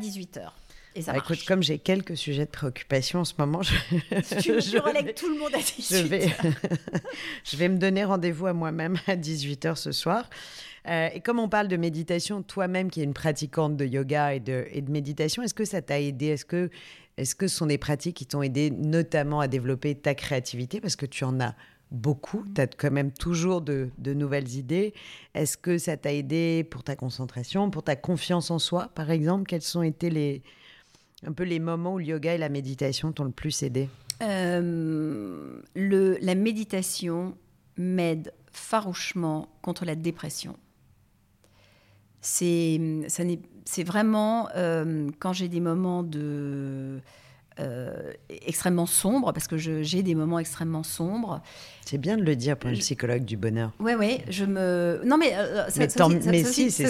[SPEAKER 2] 18h. Bah,
[SPEAKER 1] écoute, comme j'ai quelques sujets de préoccupation en ce moment, je,
[SPEAKER 2] tu, <laughs> je, relègue tout le monde à 18h. Je vais, <laughs>
[SPEAKER 1] je vais me donner rendez-vous à moi-même à 18h ce soir. Euh, et comme on parle de méditation, toi-même qui es une pratiquante de yoga et de, et de méditation, est-ce que ça t'a aidé? Est-ce que, -ce que ce sont des pratiques qui t'ont aidé notamment à développer ta créativité? Parce que tu en as beaucoup. Tu as quand même toujours de, nouvelles idées. Est-ce que ça t'a aidé pour ta concentration, pour ta confiance en soi, par exemple? Quels sont été les, un peu les moments où le yoga et la méditation t'ont le plus aidé?
[SPEAKER 2] Euh, La méditation m'aide farouchement contre la dépression. C'est vraiment euh, quand j'ai des moments de euh, extrêmement sombre, parce que j'ai des moments extrêmement sombres.
[SPEAKER 1] C'est bien de le dire pour un psychologue du bonheur.
[SPEAKER 2] Oui, oui, je me... Non, mais... Euh,
[SPEAKER 1] ça, mais, si, c'est...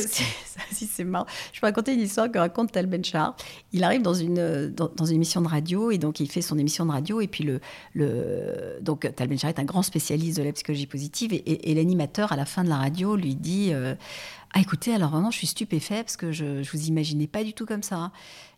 [SPEAKER 2] c'est marrant. Je peux raconter une histoire que raconte Tal Benchar. Il arrive dans une, dans, une émission de radio, et donc il fait son émission de radio, et puis le... le donc Tal Benchar est un grand spécialiste de la psychologie positive, et, l'animateur, à la fin de la radio, lui dit... Euh, ah écoutez, alors vraiment, je suis stupéfait parce que je ne vous imaginais pas du tout comme ça.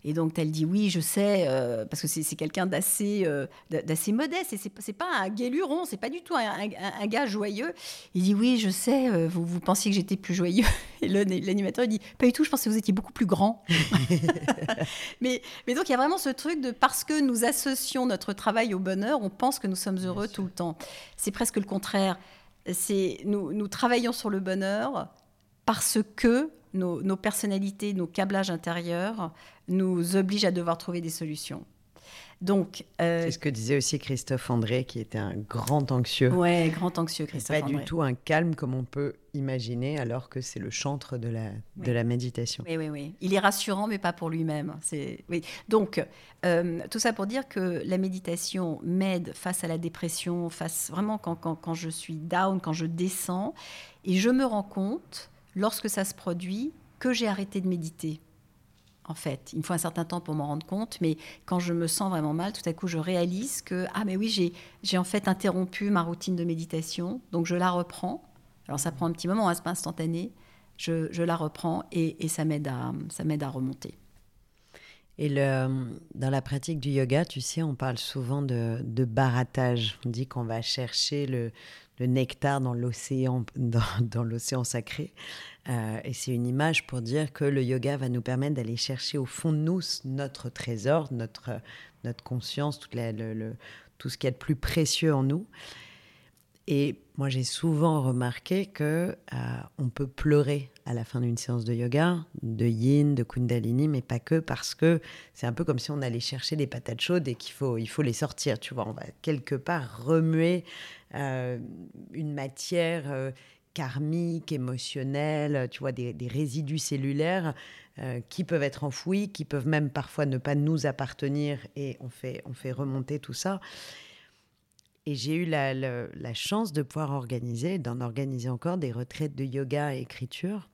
[SPEAKER 2] Et donc, elle dit oui, je sais, euh, parce que c'est quelqu'un d'assez euh, d'assez modeste. Et c'est pas un guéluron, c'est pas du tout un, gars joyeux. Il dit oui, je sais, euh, vous, vous pensiez que j'étais plus joyeux. <laughs> Et l'animateur dit pas du tout, je pensais que vous étiez beaucoup plus grand. <laughs> mais, mais donc, il y a vraiment ce truc de parce que nous associons notre travail au bonheur, on pense que nous sommes heureux tout le temps. C'est presque le contraire. C'est nous, nous travaillons sur le bonheur parce que nos, personnalités, nos câblages intérieurs nous obligent à devoir trouver des solutions.
[SPEAKER 1] Donc, euh, c'est ce que disait aussi Christophe André, qui était un grand anxieux.
[SPEAKER 2] Ouais, grand anxieux, Christophe
[SPEAKER 1] Pas du tout un calme comme on peut imaginer, alors que c'est le chantre de la, de la méditation.
[SPEAKER 2] Oui, oui, oui. Il est rassurant, mais pas pour lui-même. C'est oui. Donc, euh, tout ça pour dire que la méditation m'aide face à la dépression, face vraiment quand, quand, quand je suis down, quand je descends, et je me rends compte lorsque ça se produit, que j'ai arrêté de méditer. En fait, il me faut un certain temps pour m'en rendre compte, mais quand je me sens vraiment mal, tout à coup, je réalise que ah mais oui, j'ai en fait interrompu ma routine de méditation, donc je la reprends. Alors ça prend un petit moment, hein, c'est pas instantané. Je, la reprends et, ça m'aide à remonter.
[SPEAKER 1] Et dans la pratique du yoga, tu sais, on parle souvent de, de barattage. On dit qu'on va chercher le, le nectar dans l'océan, <laughs> dans, l'océan sacré. Euh, et c'est une image pour dire que le yoga va nous permettre d'aller chercher au fond de nous notre trésor, notre, notre conscience, tout, ce qui est de plus précieux en nous. Et moi, j'ai souvent remarqué que euh, on peut pleurer à la fin d'une séance de yoga, de yin, de kundalini, mais pas que parce que c'est un peu comme si on allait chercher des patates chaudes et qu'il faut, il faut les sortir. Tu vois, on va quelque part remuer euh, une matière euh, karmique, émotionnelle, tu vois, des, résidus cellulaires qui peuvent être enfouis, qui peuvent même parfois ne pas nous appartenir et on fait, on fait remonter tout ça. Et j'ai eu la, la, chance de pouvoir organiser, d'en organiser encore des retraites de yoga et écriture.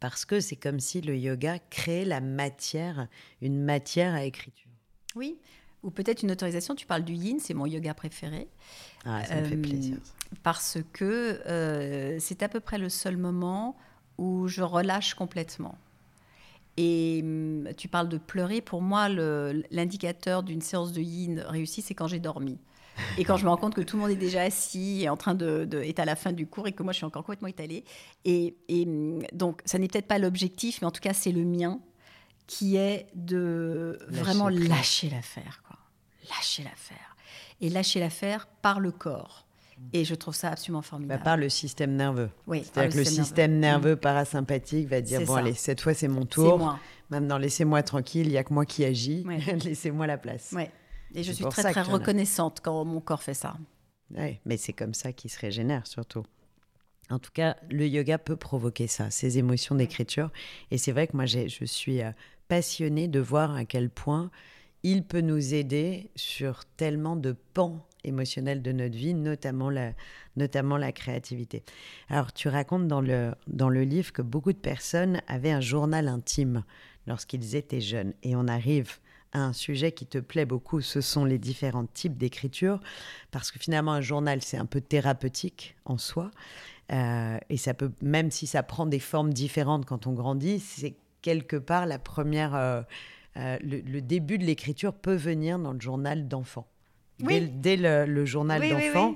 [SPEAKER 1] Parce que c'est comme si le yoga créait la matière, une matière à écriture.
[SPEAKER 2] Oui, ou peut-être une autorisation. Tu parles du yin, c'est mon yoga préféré.
[SPEAKER 1] Ah, ça me fait euh, plaisir.
[SPEAKER 2] Parce que euh, c'est à peu près le seul moment où je relâche complètement. Et hum, tu parles de pleurer. Pour moi, l'indicateur d'une séance de yin réussie, c'est quand j'ai dormi. <laughs> Et quand je me rends compte que tout le monde est déjà assis et en train de, est à la fin du cours et que moi je suis encore complètement étalée. Et, et donc, ça n'est peut-être pas l'objectif, mais en tout cas, c'est le mien qui est de vraiment lâcher l'affaire, quoi. Lâcher l'affaire. Et lâcher l'affaire par le corps. Et je trouve ça absolument formidable.
[SPEAKER 1] Bah, par le système nerveux.
[SPEAKER 2] Oui,
[SPEAKER 1] C'est-à-dire que le système nerveux, parasympathique va dire bon, allez, cette fois c'est mon tour. Maintenant, laissez-moi tranquille, il n'y a que moi qui agis. <laughs> Laissez-moi la place.
[SPEAKER 2] Ouais. Et je suis très, très reconnaissante quand mon corps fait ça.
[SPEAKER 1] Oui, mais c'est comme ça qu'il se régénère surtout. En tout cas, le yoga peut provoquer ça, ces émotions d'écriture. Et c'est vrai que moi, je suis euh, passionnée de voir à quel point il peut nous aider sur tellement de pans émotionnels de notre vie, notamment la, notamment la créativité. Alors, tu racontes dans le, dans le livre que beaucoup de personnes avaient un journal intime lorsqu'ils étaient jeunes. Et on arrive un sujet qui te plaît beaucoup, ce sont les différents types d'écriture, parce que finalement un journal c'est un peu thérapeutique en soi, euh, et ça peut, même si ça prend des formes différentes quand on grandit, c'est quelque part la première, euh, euh, le, début de l'écriture peut venir dans le journal d'enfant, dès, le, journal d'enfant.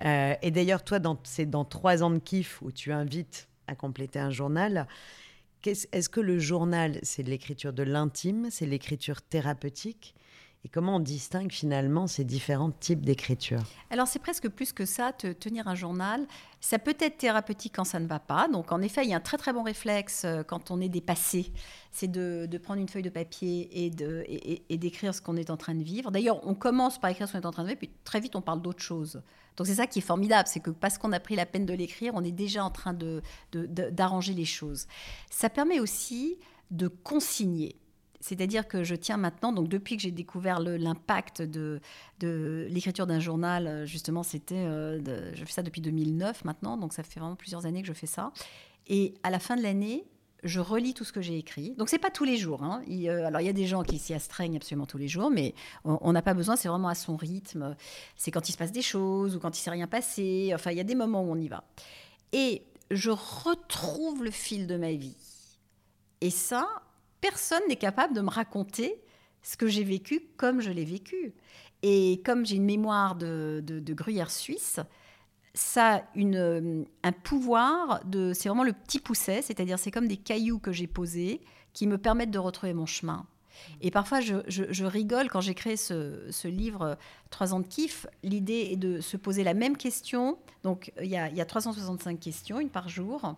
[SPEAKER 1] et d'ailleurs, toi, c'est dans trois ans de kiff où tu invites à compléter un journal. Est-ce que le journal, c'est l'écriture de l'intime, c'est l'écriture thérapeutique? Et comment on distingue finalement ces différents types d'écriture?
[SPEAKER 2] Alors c'est presque plus que ça, te, tenir un journal. Ça peut être thérapeutique quand ça ne va pas. Donc en effet, il y a un très très bon réflexe euh, quand on est dépassé, c'est de, prendre une feuille de papier et, et, d'écrire ce qu'on est en train de vivre. D'ailleurs, on commence par écrire ce qu'on est en train de vivre, puis très vite on parle d'autre chose. Donc c'est ça qui est formidable, c'est que parce qu'on a pris la peine de l'écrire, on est déjà en train de, d'arranger les choses. Ça permet aussi de consigner. C'est-à-dire que je tiens maintenant, donc depuis que j'ai découvert l'impact de, de l'écriture d'un journal, euh, justement, c'était, euh, je fais ça depuis 2009 maintenant, donc ça fait vraiment plusieurs années que je fais ça. Et à la fin de l'année, je relis tout ce que j'ai écrit. Donc c'est pas tous les jours. Hein. Euh, alors il y a des gens qui s'y astreignent absolument tous les jours, mais on n'a pas besoin. C'est vraiment à son rythme. C'est quand il se passe des choses ou quand il s'est rien passé. Enfin il y a des moments où on y va. Et je retrouve le fil de ma vie. Et ça, personne n'est capable de me raconter ce que j'ai vécu comme je l'ai vécu. Et comme j'ai une mémoire de, gruyère suisse, ça a une, un pouvoir de. C'est vraiment le petit pousset, c'est-à-dire c'est comme des cailloux que j'ai posés qui me permettent de retrouver mon chemin. Et parfois, je, rigole quand j'ai créé ce, livre Trois ans de kiff. L'idée est de se poser la même question. Donc, il y a, il y a 365 questions, une par jour.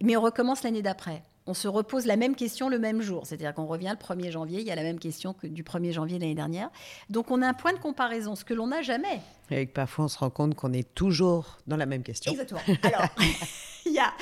[SPEAKER 2] Mais on recommence l'année d'après on se repose la même question le même jour. C'est-à-dire qu'on revient le 1er janvier, il y a la même question que du 1er janvier l'année dernière. Donc on a un point de comparaison, ce que l'on n'a jamais.
[SPEAKER 1] Et parfois on se rend compte qu'on est toujours dans la même question.
[SPEAKER 2] Exactement. Alors, <laughs> il y a,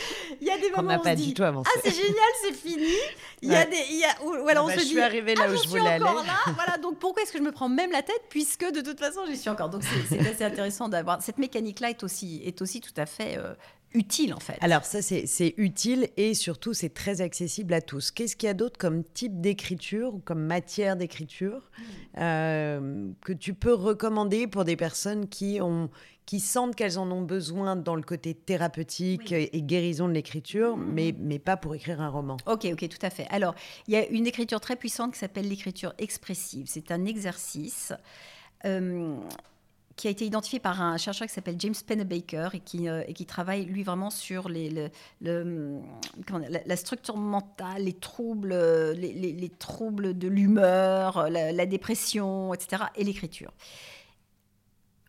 [SPEAKER 2] y a des moments où on
[SPEAKER 1] pas
[SPEAKER 2] se dit,
[SPEAKER 1] du tout avancé.
[SPEAKER 2] Ah, c'est génial, c'est fini. Il y a des. Y a, ou, alors on
[SPEAKER 1] bah,
[SPEAKER 2] se
[SPEAKER 1] je
[SPEAKER 2] dit,
[SPEAKER 1] suis arrivée là
[SPEAKER 2] ah,
[SPEAKER 1] où je voulais aller.
[SPEAKER 2] Là. voilà, donc pourquoi est-ce que je me prends même la tête puisque de toute façon j'y suis encore. Donc c'est assez intéressant d'avoir. Cette mécanique-là est aussi, est aussi tout à fait euh, utile en fait.
[SPEAKER 1] Alors ça c'est utile et surtout c'est très accessible à tous. Qu'est-ce qu'il y a d'autre comme type d'écriture ou comme matière d'écriture hmm. euh, que tu peux recommander pour des personnes qui ont qui sentent qu'elles en ont besoin dans le côté thérapeutique et guérison de l'écriture, hmm. mais, mais pas pour écrire un roman?
[SPEAKER 2] Ok, ok, tout à fait. Alors, il y a une écriture très puissante qui s'appelle l'écriture expressive. C'est un exercice euh, qui a été identifié par un chercheur qui s'appelle James Pennebaker et qui, euh, travaille, lui, vraiment sur le, la, structure mentale, les troubles, les, les, troubles de l'humeur, la, dépression, etc., et l'écriture.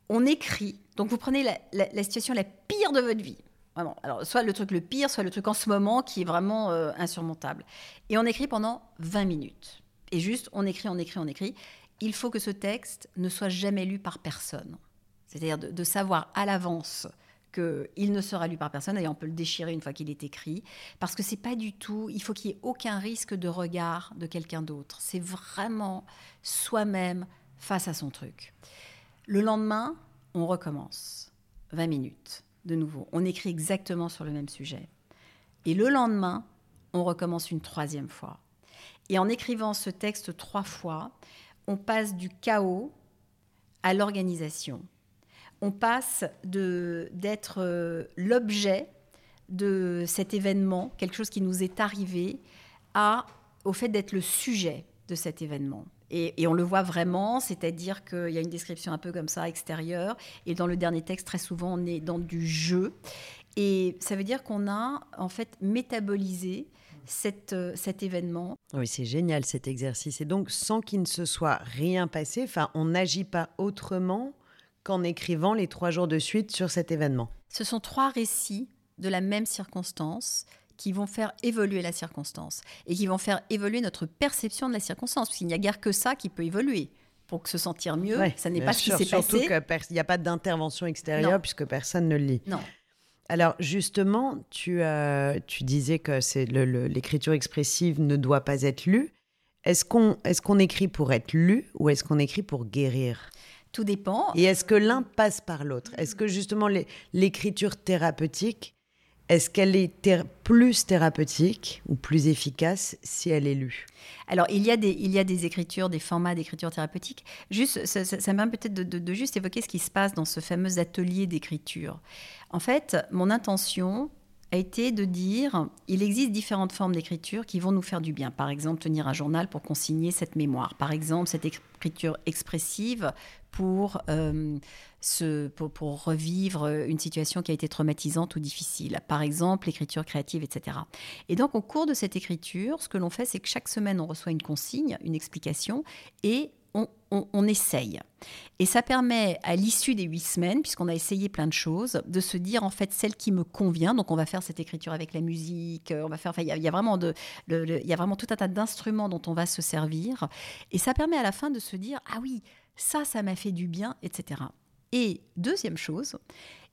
[SPEAKER 2] On écrit, donc vous prenez la, situation la pire de votre vie, alors soit le truc le pire, soit le truc en ce moment qui est vraiment euh, insurmontable, et on écrit pendant 20 minutes. Et juste, on écrit, on écrit, on écrit il faut que ce texte ne soit jamais lu par personne. C'est-à-dire de, savoir à l'avance qu'il ne sera lu par personne. D'ailleurs, on peut le déchirer une fois qu'il est écrit, parce que c'est pas du tout. Il faut qu'il n'y ait aucun risque de regard de quelqu'un d'autre. C'est vraiment soi-même face à son truc. Le lendemain, on recommence. 20 minutes, de nouveau. On écrit exactement sur le même sujet. Et le lendemain, on recommence une troisième fois. Et en écrivant ce texte trois fois, on passe du chaos à l'organisation. On passe d'être euh, l'objet de cet événement, quelque chose qui nous est arrivé, à, au fait d'être le sujet de cet événement. Et, on le voit vraiment, c'est-à-dire qu'il y a une description un peu comme ça extérieure, et dans le dernier texte, très souvent, on est dans du jeu. Et ça veut dire qu'on a en fait métabolisé euh, cet événement.
[SPEAKER 1] Oui, c'est génial cet exercice. Et donc, sans qu'il ne se soit rien passé, enfin, on n'agit pas autrement qu'en écrivant les trois jours de suite sur cet événement.
[SPEAKER 2] Ce sont trois récits de la même circonstance qui vont faire évoluer la circonstance et qui vont faire évoluer notre perception de la circonstance, parce qu'il n'y a guère que ça qui peut évoluer pour se sentir mieux. ça n'est pas ce qui s'est passé.
[SPEAKER 1] Surtout qu'il n'y a pas d'intervention extérieure puisque personne ne le lit.
[SPEAKER 2] Non.
[SPEAKER 1] Alors justement, tu, euh, tu disais que c'est l'écriture expressive ne doit pas être lue. Est-ce qu'on est qu'on écrit pour être lu ou est-ce qu'on écrit pour guérir?
[SPEAKER 2] Tout dépend.
[SPEAKER 1] Et est-ce que l'un passe par l'autre? Est-ce que justement l'écriture thérapeutique est-ce qu'elle est plus thérapeutique ou plus efficace si elle est lue?
[SPEAKER 2] Alors, il y, a des, écritures, des formats d'écriture thérapeutique. Juste, ça, ça, peut-être de, juste évoquer ce qui se passe dans ce fameux atelier d'écriture. En fait, mon intention a été de dire, il existe différentes formes d'écriture qui vont nous faire du bien. Par exemple, tenir un journal pour consigner cette mémoire. Par exemple, cette écriture expressive pour, pour, revivre une situation qui a été traumatisante ou difficile. Par exemple, l'écriture créative, etc. Et donc, au cours de cette écriture, ce que l'on fait, c'est que chaque semaine, on reçoit une consigne, une explication, et on, essaye. Et ça permet, à l'issue des huit semaines, puisqu'on a essayé plein de choses, de se dire en fait celle qui me convient. Donc on va faire cette écriture avec la musique, euh, on va faire. il y, a vraiment il y a vraiment tout un tas d'instruments dont on va se servir. Et ça permet à la fin de se dire ah oui, ça, ça m'a fait du bien, etc. Et deuxième chose,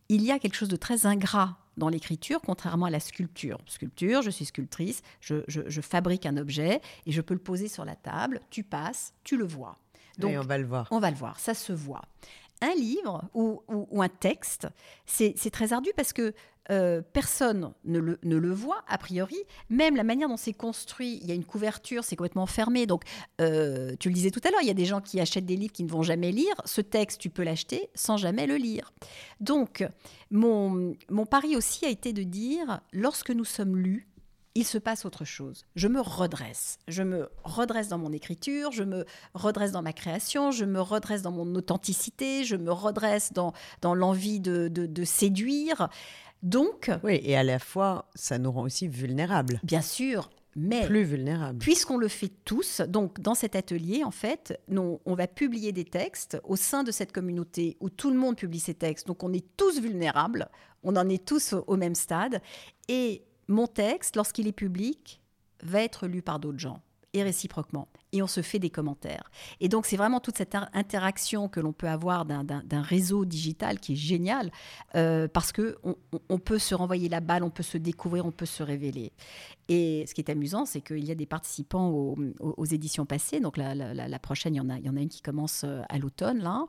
[SPEAKER 2] il y a quelque chose de très ingrat dans l'écriture, contrairement à la sculpture. Sculpture, je suis sculptrice, je, fabrique un objet et je peux le poser sur la table, tu passes, tu le vois.
[SPEAKER 1] Donc, on va le voir.
[SPEAKER 2] On va le voir, ça se voit. Un livre ou, un texte, c'est très ardu parce que euh, personne ne le, voit a priori. Même la manière dont c'est construit, il y a une couverture, c'est complètement fermé. Donc, euh, tu le disais tout à l'heure, il y a des gens qui achètent des livres qui ne vont jamais lire. Ce texte, tu peux l'acheter sans jamais le lire. Donc, mon, pari aussi a été de dire, lorsque nous sommes lus, il se passe autre chose. Je me redresse. Je me redresse dans mon écriture, je me redresse dans ma création, je me redresse dans mon authenticité, je me redresse dans, l'envie de, séduire. Donc.
[SPEAKER 1] Oui, et à la fois, ça nous rend aussi vulnérables.
[SPEAKER 2] Bien sûr. Mais
[SPEAKER 1] plus vulnérables.
[SPEAKER 2] Puisqu'on le fait tous, donc dans cet atelier, en fait, on va publier des textes au sein de cette communauté où tout le monde publie ses textes. Donc on est tous vulnérables, on en est tous au même stade. Et mon texte, lorsqu'il est public, va être lu par d'autres gens et réciproquement. Et on se fait des commentaires. Et donc, c'est vraiment toute cette interaction que l'on peut avoir d'un réseau digital qui est génial, euh, parce qu'on on peut se renvoyer la balle, on peut se découvrir, on peut se révéler. Et ce qui est amusant, c'est qu'il y a des participants aux, éditions passées, donc la, prochaine, il y, en a, y en a une qui commence euh, à l'automne, là.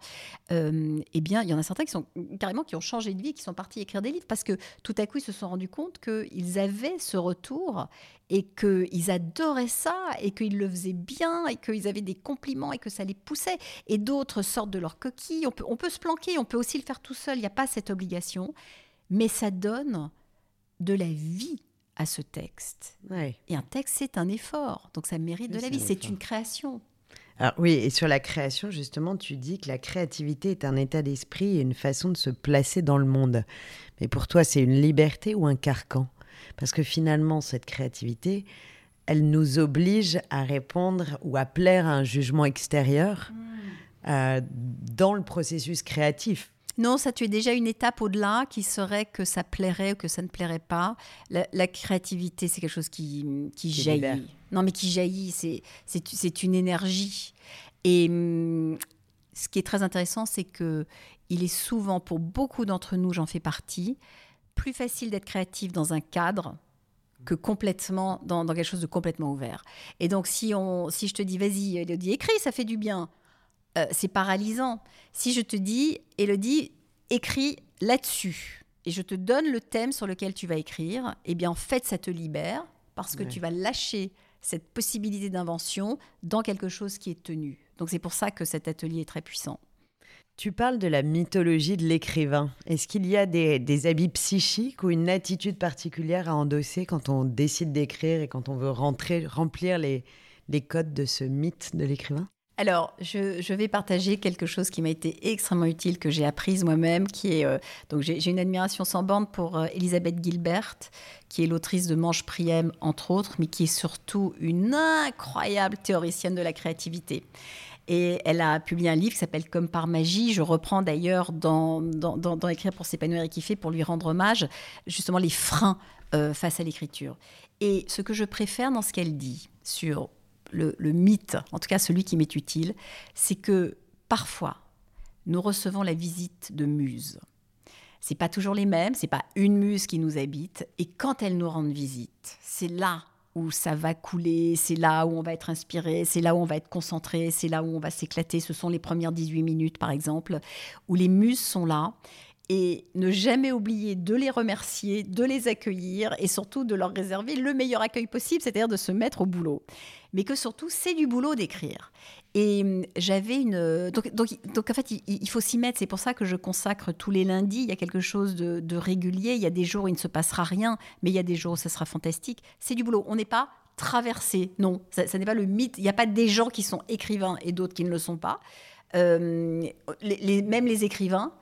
[SPEAKER 2] Euh, eh bien, il y en a certains qui sont carrément qui ont changé de vie, qui sont partis écrire des livres, parce que tout à coup, ils se sont rendus compte qu'ils avaient ce retour et qu'ils adoraient ça, et qu'ils le faisaient bien, et qu'ils avaient des compliments, et que ça les poussait. Et d'autres sortent de leur coquille. On peut, on peut se planquer, on peut aussi le faire tout seul, il n'y a pas cette obligation, mais ça donne de la vie à ce texte. Et un texte, c'est un effort, donc ça mérite de la vie, c'est une création.
[SPEAKER 1] Alors oui, et sur la création, justement, tu dis que la créativité est un état d'esprit et une façon de se placer dans le monde. Mais pour toi, c'est une liberté ou un carcan? Parce que finalement, cette créativité, elle nous oblige à répondre ou à plaire à un jugement extérieur hmm. euh, dans le processus créatif.
[SPEAKER 2] Non, ça tu es déjà une étape au-delà qui serait que ça plairait ou que ça ne plairait pas. La, créativité, c'est quelque chose qui, qui jaillit. Non, mais qui jaillit, c'est une énergie. Et hum, ce qui est très intéressant, c'est que il est souvent, pour beaucoup d'entre nous, j'en fais partie, plus facile d'être créatif dans un cadre que complètement dans, quelque chose de complètement ouvert. Et donc, si, on, si je te dis, vas-y, Elodie, écris, ça fait du bien. Euh, c'est paralysant. Si je te dis, Elodie, écris là-dessus, et je te donne le thème sur lequel tu vas écrire, eh bien, en fait, ça te libère parce que tu vas lâcher cette possibilité d'invention dans quelque chose qui est tenu. Donc, c'est pour ça que cet atelier est très puissant.
[SPEAKER 1] Tu parles de la mythologie de l'écrivain. Est-ce qu'il y a des, habits psychiques ou une attitude particulière à endosser quand on décide d'écrire et quand on veut remplir les codes de ce mythe de l'écrivain?
[SPEAKER 2] Alors, je, vais partager quelque chose qui m'a été extrêmement utile, que j'ai apprise moi-même, qui est... Euh, donc, j'ai une admiration sans bande pour euh, Elisabeth Gilbert, qui est l'autrice de Manche Priem, entre autres, mais qui est surtout une incroyable théoricienne de la créativité. Et elle a publié un livre qui s'appelle Comme par magie. Je reprends d'ailleurs dans, dans, Écrire pour s'épanouir et kiffer, pour lui rendre hommage, justement les freins euh, face à l'écriture. Et ce que je préfère dans ce qu'elle dit sur le, mythe, en tout cas celui qui m'est utile, c'est que parfois, nous recevons la visite de muses. C'est pas toujours les mêmes, c'est pas une muse qui nous habite, et quand elles nous rendent visite, c'est là où ça va couler, c'est là où on va être inspiré, c'est là où on va être concentré, c'est là où on va s'éclater. Ce sont les premières 18 minutes, par exemple, où les muses sont là et ne jamais oublier de les remercier, de les accueillir et surtout de leur réserver le meilleur accueil possible, c'est-à-dire de se mettre au boulot. Mais que surtout, c'est du boulot d'écrire. Et hum, j'avais une. Donc, donc, en fait, il, faut s'y mettre. C'est pour ça que je consacre tous les lundis. Il y a quelque chose de, régulier. Il y a des jours où il ne se passera rien, mais il y a des jours où ça sera fantastique. C'est du boulot. On n'est pas traversé. Non, ça, n'est pas le mythe. Il n'y a pas des gens qui sont écrivains et d'autres qui ne le sont pas. même les écrivains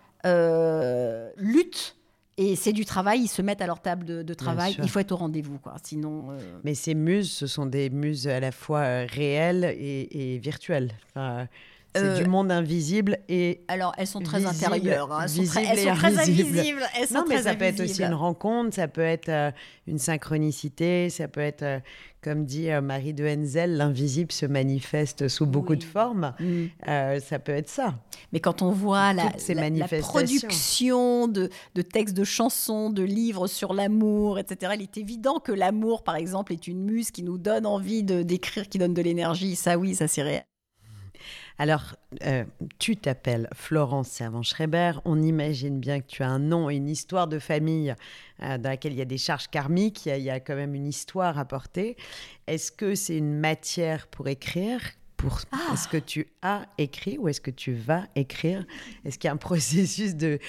[SPEAKER 2] luttent et c'est du travail, ils se mettent à leur table de, travail. Il faut être au rendez-vous, quoi. Sinon.
[SPEAKER 1] Mais ces muses, ce sont des muses à la fois réelles et, virtuelles. C'est du monde invisible et.
[SPEAKER 2] Alors, elles sont très intérieures. Hein. Elles, sont
[SPEAKER 1] très, invisibles. non, mais ça peut être aussi une rencontre, ça peut être une synchronicité, ça peut être comme dit euh, Marie de Henzel, l'invisible se manifeste sous beaucoup de formes. Mm. Euh, ça peut être ça.
[SPEAKER 2] Mais quand on voit la, production de, textes, de chansons, de livres sur l'amour, etc., il est évident que l'amour, par exemple, est une muse qui nous donne envie d'écrire, qui donne de l'énergie. Ça, oui, ça c'est réel.
[SPEAKER 1] Alors, euh, tu t'appelles Florence Servan-Schreiber. On imagine bien que tu as un nom et une histoire de famille euh, dans laquelle il y a des charges karmiques, il y a, quand même une histoire à porter. Est-ce que c'est une matière pour écrire? Pour... Ah. Est-ce que tu as écrit ou est-ce que tu vas écrire? Est-ce qu'il y a un <laughs> processus de,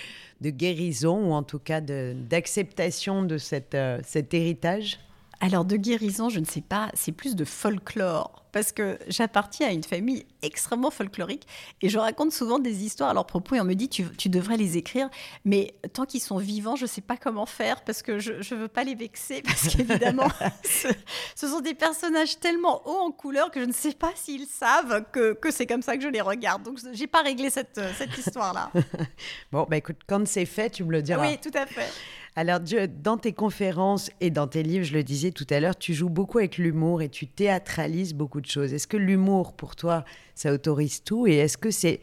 [SPEAKER 1] guérison ou en tout cas d'acceptation de, cette, euh, cet héritage?
[SPEAKER 2] Alors de guérison, je ne sais pas, c'est plus de folklore parce que j'appartiens à une famille extrêmement folklorique et je raconte souvent des histoires à leur propos et on me dit tu, devrais les écrire, mais tant qu'ils sont vivants, je ne sais pas comment faire parce que je ne veux pas les vexer <laughs> parce qu'évidemment, <laughs> ce, sont des personnages tellement hauts en couleur que je ne sais pas s'ils savent que, que c'est comme ça que je les regarde. Donc j'ai pas réglé cette, cette histoire-là. <laughs>
[SPEAKER 1] bon, bah écoute, quand c'est fait, tu me le diras.
[SPEAKER 2] Oui, tout à fait.
[SPEAKER 1] Alors, dans tes conférences et dans tes livres, je le disais tout à l'heure, tu joues beaucoup avec l'humour et tu théâtralises beaucoup de choses. Est-ce que l'humour, pour toi, ça autorise tout? Et est-ce que c'est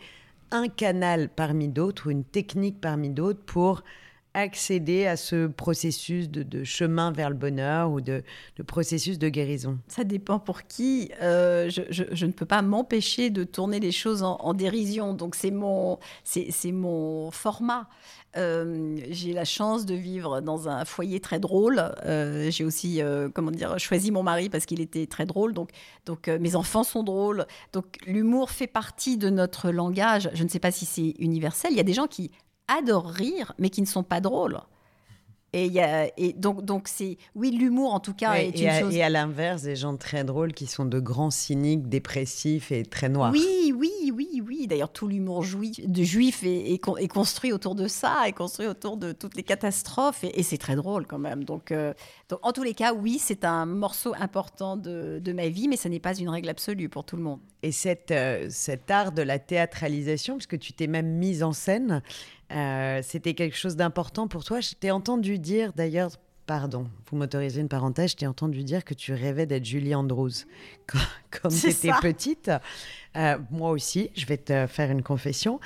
[SPEAKER 1] un canal parmi d'autres ou une technique parmi d'autres pour accéder à ce processus de, chemin vers le bonheur ou de, processus de guérison?
[SPEAKER 2] Ça dépend pour qui. Euh, je, ne peux pas m'empêcher de tourner les choses en, dérision. Donc c'est mon, mon format. Euh, j'ai la chance de vivre dans un foyer très drôle. Euh, j'ai aussi, comment dire, choisi mon mari parce qu'il était très drôle. Donc, donc mes enfants sont drôles. Donc, l'humour fait partie de notre langage. Je ne sais pas si c'est universel. Il y a des gens qui adorent rire, mais qui ne sont pas drôles. Et, y a, et donc, donc c'est oui, l'humour en tout cas est
[SPEAKER 1] et
[SPEAKER 2] une
[SPEAKER 1] à,
[SPEAKER 2] chose.
[SPEAKER 1] Et à l'inverse, des gens très drôles qui sont de grands cyniques, dépressifs et très noirs.
[SPEAKER 2] Oui, oui, oui, oui. D'ailleurs, tout l'humour de juif est, est, construit autour de ça, est construit autour de toutes les catastrophes, et, c'est très drôle quand même. Donc, euh, donc, en tous les cas, oui, c'est un morceau important de, de, ma vie, mais ce n'est pas une règle absolue pour tout le monde.
[SPEAKER 1] Et cette, euh, cet art de la théâtralisation, puisque tu t'es même mise en scène, euh, c'était quelque chose d'important pour toi. Je t'ai entendu dire d'ailleurs, pardon, vous m'autorisez une parenthèse, je t'ai entendu dire que tu rêvais d'être Julie Andrews <laughs> quand, quand tu étais petite. Euh, moi aussi, je vais te faire une confession.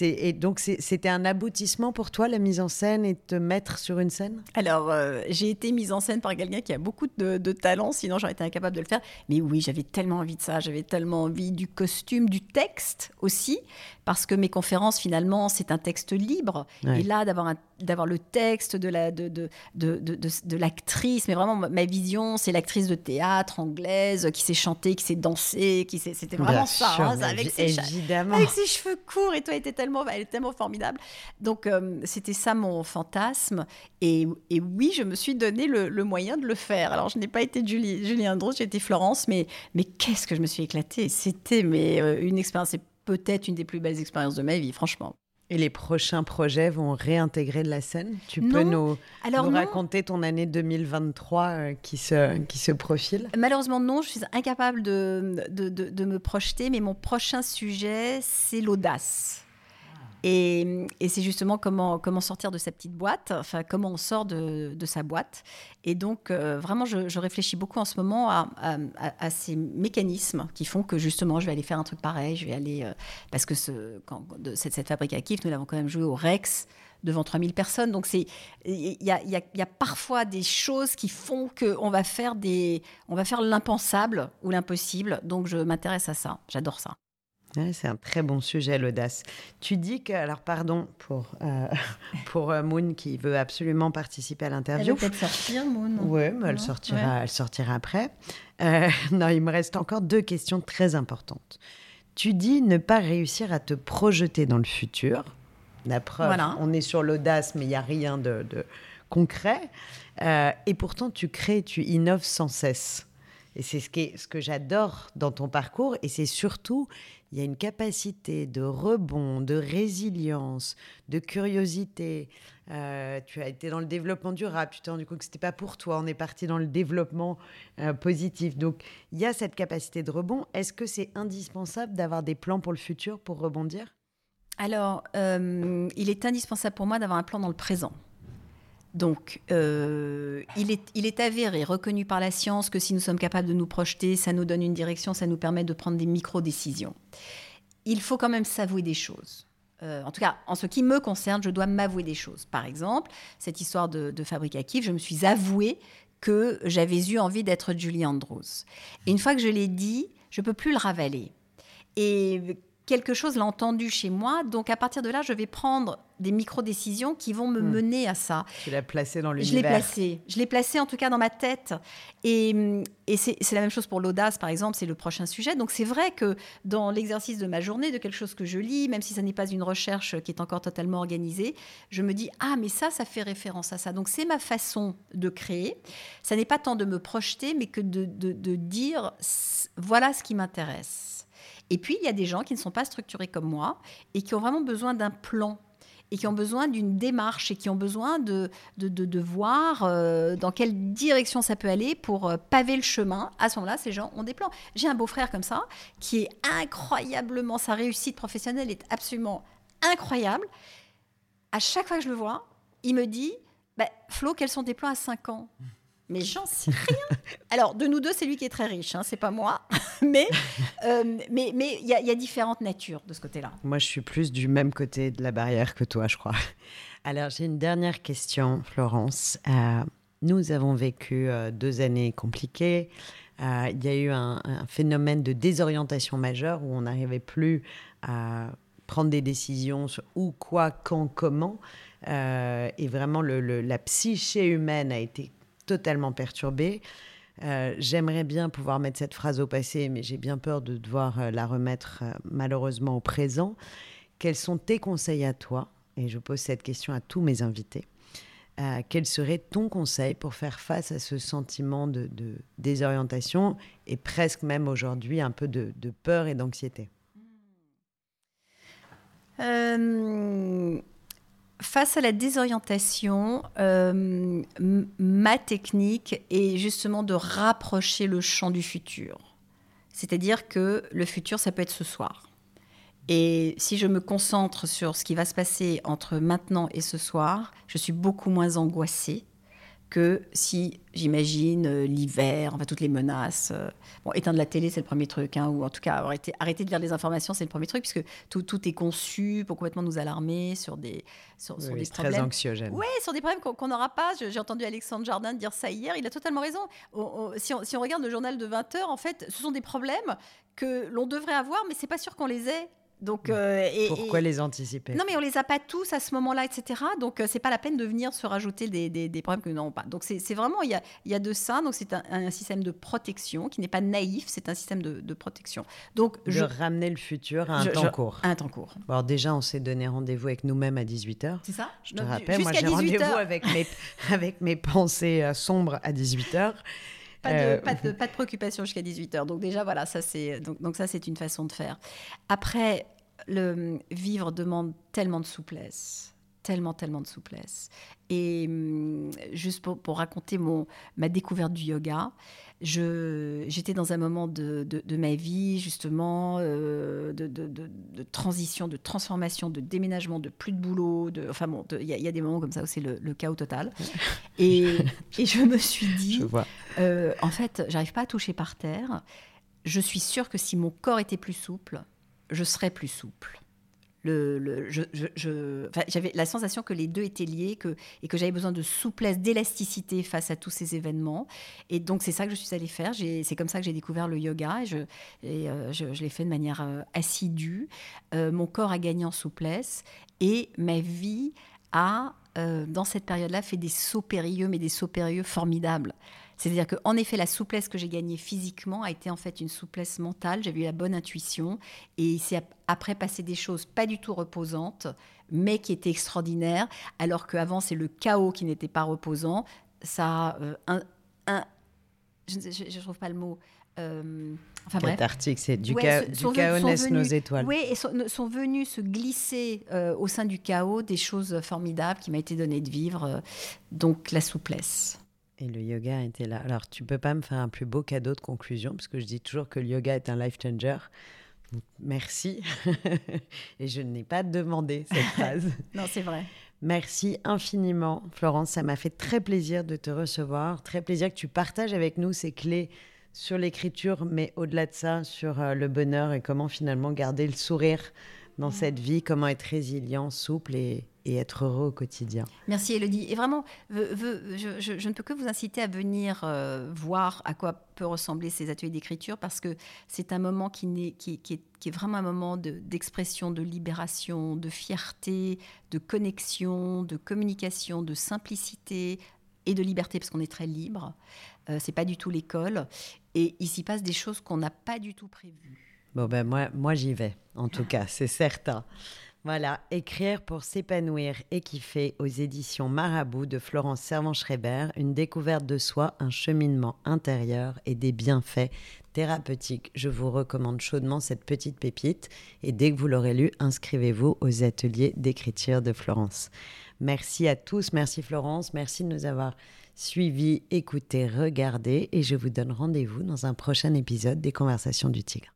[SPEAKER 1] Et donc, c'était un aboutissement pour toi, la mise en scène et te mettre sur une scène?
[SPEAKER 2] Alors, euh, j'ai été mise en scène par quelqu'un qui a beaucoup de, de talent, sinon j'aurais été incapable de le faire. Mais oui, j'avais tellement envie de ça, j'avais tellement envie du costume, du texte aussi, parce que mes conférences, finalement, c'est un texte libre. Et là, d'avoir d'avoir le texte de la de, de, de, de l'actrice, mais vraiment ma vision, c'est l'actrice de théâtre anglaise qui s'est chantée, qui s'est dansée, qui c'était vraiment Hein, avec, ses avec ses cheveux courts. Et toi, elle était tellement, elle est tellement formidable. Donc, euh, c'était ça mon fantasme. Et, et, oui, je me suis donné le, moyen de le faire. Alors, je n'ai pas été Julie, Julien Andros, j'ai été Florence, mais, mais qu'est-ce que je me suis éclatée. C'était mais, euh, une expérience, c'est peut-être une des plus belles expériences de ma vie, franchement.
[SPEAKER 1] Et les prochains projets vont réintégrer de la scène? Tu peux nous, raconter ton année 2023 euh, qui, se, qui se profile?
[SPEAKER 2] Malheureusement, non. Je suis incapable de, de, de me projeter, mais mon prochain sujet, c'est l'audace. Et, c'est justement comment, sortir de sa petite boîte, enfin comment on sort de, sa boîte. Et donc, euh, vraiment, je, réfléchis beaucoup en ce moment à, ces mécanismes qui font que justement, je vais aller faire un truc pareil, je vais aller... Euh, parce que cette, cette fabrique à Kif, nous l'avons quand même joué au Rex devant 3000 personnes. Donc, il y a, parfois des choses qui font qu'on va faire, va faire l'impensable ou l'impossible. Donc, je m'intéresse à ça. J'adore ça
[SPEAKER 1] c'est un très bon sujet, l'audace. Tu dis que, alors pardon pour, euh, <laughs> pour euh, Moon qui veut absolument participer à l'interview.
[SPEAKER 2] Elle va peut-être sortir, Moon.
[SPEAKER 1] Oui, mais elle, sortira, elle sortira après. Euh, <laughs> non, il me reste encore deux questions très importantes. Tu dis ne pas réussir à te projeter dans le futur. La preuve, on est sur l'audace, mais il n'y a rien de, de concret. et pourtant, tu crées, tu innoves sans cesse. Et c'est ce, ce que j'adore dans ton parcours. Et c'est surtout, il y a une capacité de rebond, de résilience, de curiosité. Euh, tu as été dans le développement durable, tu t'es rendu compte que ce n'était pas pour toi. On est parti dans le développement euh, positif. Donc, il y a cette capacité de rebond. Est-ce que c'est indispensable d'avoir des plans pour le futur pour rebondir?
[SPEAKER 2] Alors, euh, il est indispensable pour moi d'avoir un plan dans le présent. Donc, euh, il, est, il, est, avéré, reconnu par la science, que si nous sommes capables de nous projeter, ça nous donne une direction, ça nous permet de prendre des micro-décisions. Il faut quand même s'avouer des choses. Euh, en tout cas, en ce qui me concerne, je dois m'avouer des choses. Par exemple, cette histoire de, de Fabrique à je me suis avoué que j'avais eu envie d'être Julie Andrews. Et une fois que je l'ai dit, je peux plus le ravaler. Et quelque chose l'a entendu chez moi. Donc à partir de là, je vais prendre des micro-décisions qui vont me hmm. mener à ça.
[SPEAKER 1] Tu l'as placé dans l'univers.
[SPEAKER 2] Je l'ai placé. Je l'ai placé en tout cas dans ma tête. Et, et c'est la même chose pour l'audace, par exemple, c'est le prochain sujet. Donc c'est vrai que dans l'exercice de ma journée, de quelque chose que je lis, même si ça n'est pas une recherche qui est encore totalement organisée, je me dis, ah mais ça, ça fait référence à ça. Donc c'est ma façon de créer. Ça n'est pas tant de me projeter, mais que de, de, de dire, voilà ce qui m'intéresse. Et puis, il y a des gens qui ne sont pas structurés comme moi et qui ont vraiment besoin d'un plan et qui ont besoin d'une démarche et qui ont besoin de, de, de, voir euh, dans quelle direction ça peut aller pour euh, paver le chemin. À ce moment-là, ces gens ont des plans. J'ai un beau-frère comme ça qui est incroyablement, sa réussite professionnelle est absolument incroyable. À chaque fois que je le vois, il me dit, bah, Flo, quels sont tes plans à 5 ans? Mais j'en <laughs> sais rien. Alors, de nous deux, c'est lui qui est très riche, hein, c'est pas moi. <laughs> mais euh, mais mais il y, a différentes natures de ce côté-là.
[SPEAKER 1] Moi, je suis plus du même côté de la barrière que toi, je crois. <laughs> Alors, j'ai une dernière question, Florence. Euh, nous avons vécu euh, deux années compliquées. Il y a eu un, phénomène de désorientation majeure où on n'arrivait plus à prendre des décisions sur où, quoi, quand, comment. et vraiment, le, la psyché humaine a été totalement perturbée. Euh, j'aimerais bien pouvoir mettre cette phrase au passé, mais j'ai bien peur de devoir euh, la remettre euh, malheureusement au présent. Quels sont tes conseils à toi? Et je pose cette question à tous mes invités. quel serait ton conseil pour faire face à ce sentiment de, désorientation et presque même aujourd'hui un peu de, de peur et d'anxiété?
[SPEAKER 2] Face à la désorientation, euh, ma technique est justement de rapprocher le champ du futur. C'est-à-dire que le futur, ça peut être ce soir. Et si je me concentre sur ce qui va se passer entre maintenant et ce soir, je suis beaucoup moins angoissée que si j'imagine euh, l'hiver, enfin toutes les menaces. Euh, bon, éteindre la télé, c'est le premier truc, hein, ou en tout cas arrêter, arrêter de lire les informations, c'est le premier truc, puisque tout, tout, est conçu pour complètement nous alarmer sur des, sur,
[SPEAKER 1] oui,
[SPEAKER 2] des
[SPEAKER 1] problèmes. Très anxiogène.
[SPEAKER 2] Oui, sur des problèmes qu'on n'aura pas. J'ai entendu Alexandre Jardin dire ça hier, il a totalement raison. si, on, si, on, regarde le journal de 20 heures, en fait, ce sont des problèmes que l'on devrait avoir, mais c'est pas sûr qu'on les ait donc,
[SPEAKER 1] mm. euh, et, Pourquoi les anticiper
[SPEAKER 2] Non, mais on les a pas tous à ce moment-là, etc. Donc, euh, c'est pas la peine de venir se rajouter des, des, problèmes que nous n'avons pas. Donc, c'est vraiment, il y a, y a, de ça. Donc, c'est un, système de protection qui n'est pas naïf, c'est un système de, de, protection. Donc,
[SPEAKER 1] de je, ramener le futur à un temps court.
[SPEAKER 2] À un temps court.
[SPEAKER 1] alors, déjà, on s'est donné rendez-vous avec nous-mêmes à 18h.
[SPEAKER 2] C'est ça
[SPEAKER 1] Je te rappelle, moi, j'ai rendez-vous avec mes, <laughs> avec mes pensées euh, sombres à 18h.
[SPEAKER 2] Pas de, pas, de, pas de, préoccupation jusqu'à 18h. Donc déjà, voilà, ça c'est donc, donc ça c'est une façon de faire. Après, le vivre demande tellement de souplesse tellement, tellement de souplesse. Et hum, juste pour, pour, raconter mon, ma découverte du yoga, j'étais dans un moment de, de, ma vie, justement, euh, de, de, transition, de transformation, de déménagement, de plus de boulot. De, enfin bon, il y, a des moments comme ça où c'est le, chaos total. <laughs> Et, et, je me suis dit, euh, en fait, j'arrive pas à toucher par terre. Je suis sûre que si mon corps était plus souple, je serais plus souple. Le, j'avais la sensation que les deux étaient liés que, et que j'avais besoin de souplesse, d'élasticité face à tous ces événements. Et donc, c'est ça que je suis allée faire. C'est comme ça que j'ai découvert le yoga et je, euh, je, l'ai fait de manière euh, assidue. Euh, mon corps a gagné en souplesse et ma vie a, dans cette période-là, fait des sauts périlleux, mais des sauts périlleux formidables. C'est-à-dire qu'en effet, la souplesse que j'ai gagnée physiquement a été en fait une souplesse mentale. J'avais eu la bonne intuition et c'est après passé des choses pas du tout reposantes, mais qui étaient extraordinaires, alors qu'avant c'est le chaos qui n'était pas reposant. Ça, euh, un, je ne trouve pas le mot.
[SPEAKER 1] Euh, enfin bref. Cathartique, c'est du, chaos naissent nos étoiles.
[SPEAKER 2] Oui, et sont, venus se glisser euh, au sein du chaos des choses formidables qui m'a été donné de vivre, euh, donc la souplesse.
[SPEAKER 1] Et le yoga était là. Alors, tu peux pas me faire un plus beau cadeau de conclusion, parce que je dis toujours que le yoga est un life changer. Merci. <laughs> et je n'ai pas demandé cette <laughs> phrase.
[SPEAKER 2] non, c'est vrai.
[SPEAKER 1] Merci infiniment, Florence. Ça m'a fait très plaisir de te recevoir. Très plaisir que tu partages avec nous ces clés sur l'écriture, mais au-delà de ça, sur euh, le bonheur et comment finalement garder le sourire dans cette vie, comment être résilient, souple et, être heureux au quotidien.
[SPEAKER 2] Merci Elodie. Et vraiment, je, ne peux que vous inciter à venir euh, voir à quoi peut ressembler ces ateliers d'écriture parce que c'est un moment qui, est, qui, est, vraiment un moment d'expression, de, libération, de fierté, de connexion, de communication, de simplicité et de liberté parce qu'on est très libre. Euh, c'est pas du tout l'école et il s'y passe des choses qu'on n'a pas du tout prévues.
[SPEAKER 1] Bon, ben moi, moi j'y vais, en tout <laughs> cas, c'est certain. Voilà, Écrire pour s'épanouir et kiffer aux éditions Marabout de Florence Servan-Schreiber, une découverte de soi, un cheminement intérieur et des bienfaits thérapeutiques. Je vous recommande chaudement cette petite pépite et dès que vous l'aurez lu, inscrivez-vous aux ateliers d'écriture de Florence. Merci à tous, merci Florence, merci de nous avoir suivis, écoutés, regardés et je vous donne rendez-vous dans un prochain épisode des Conversations du Tigre.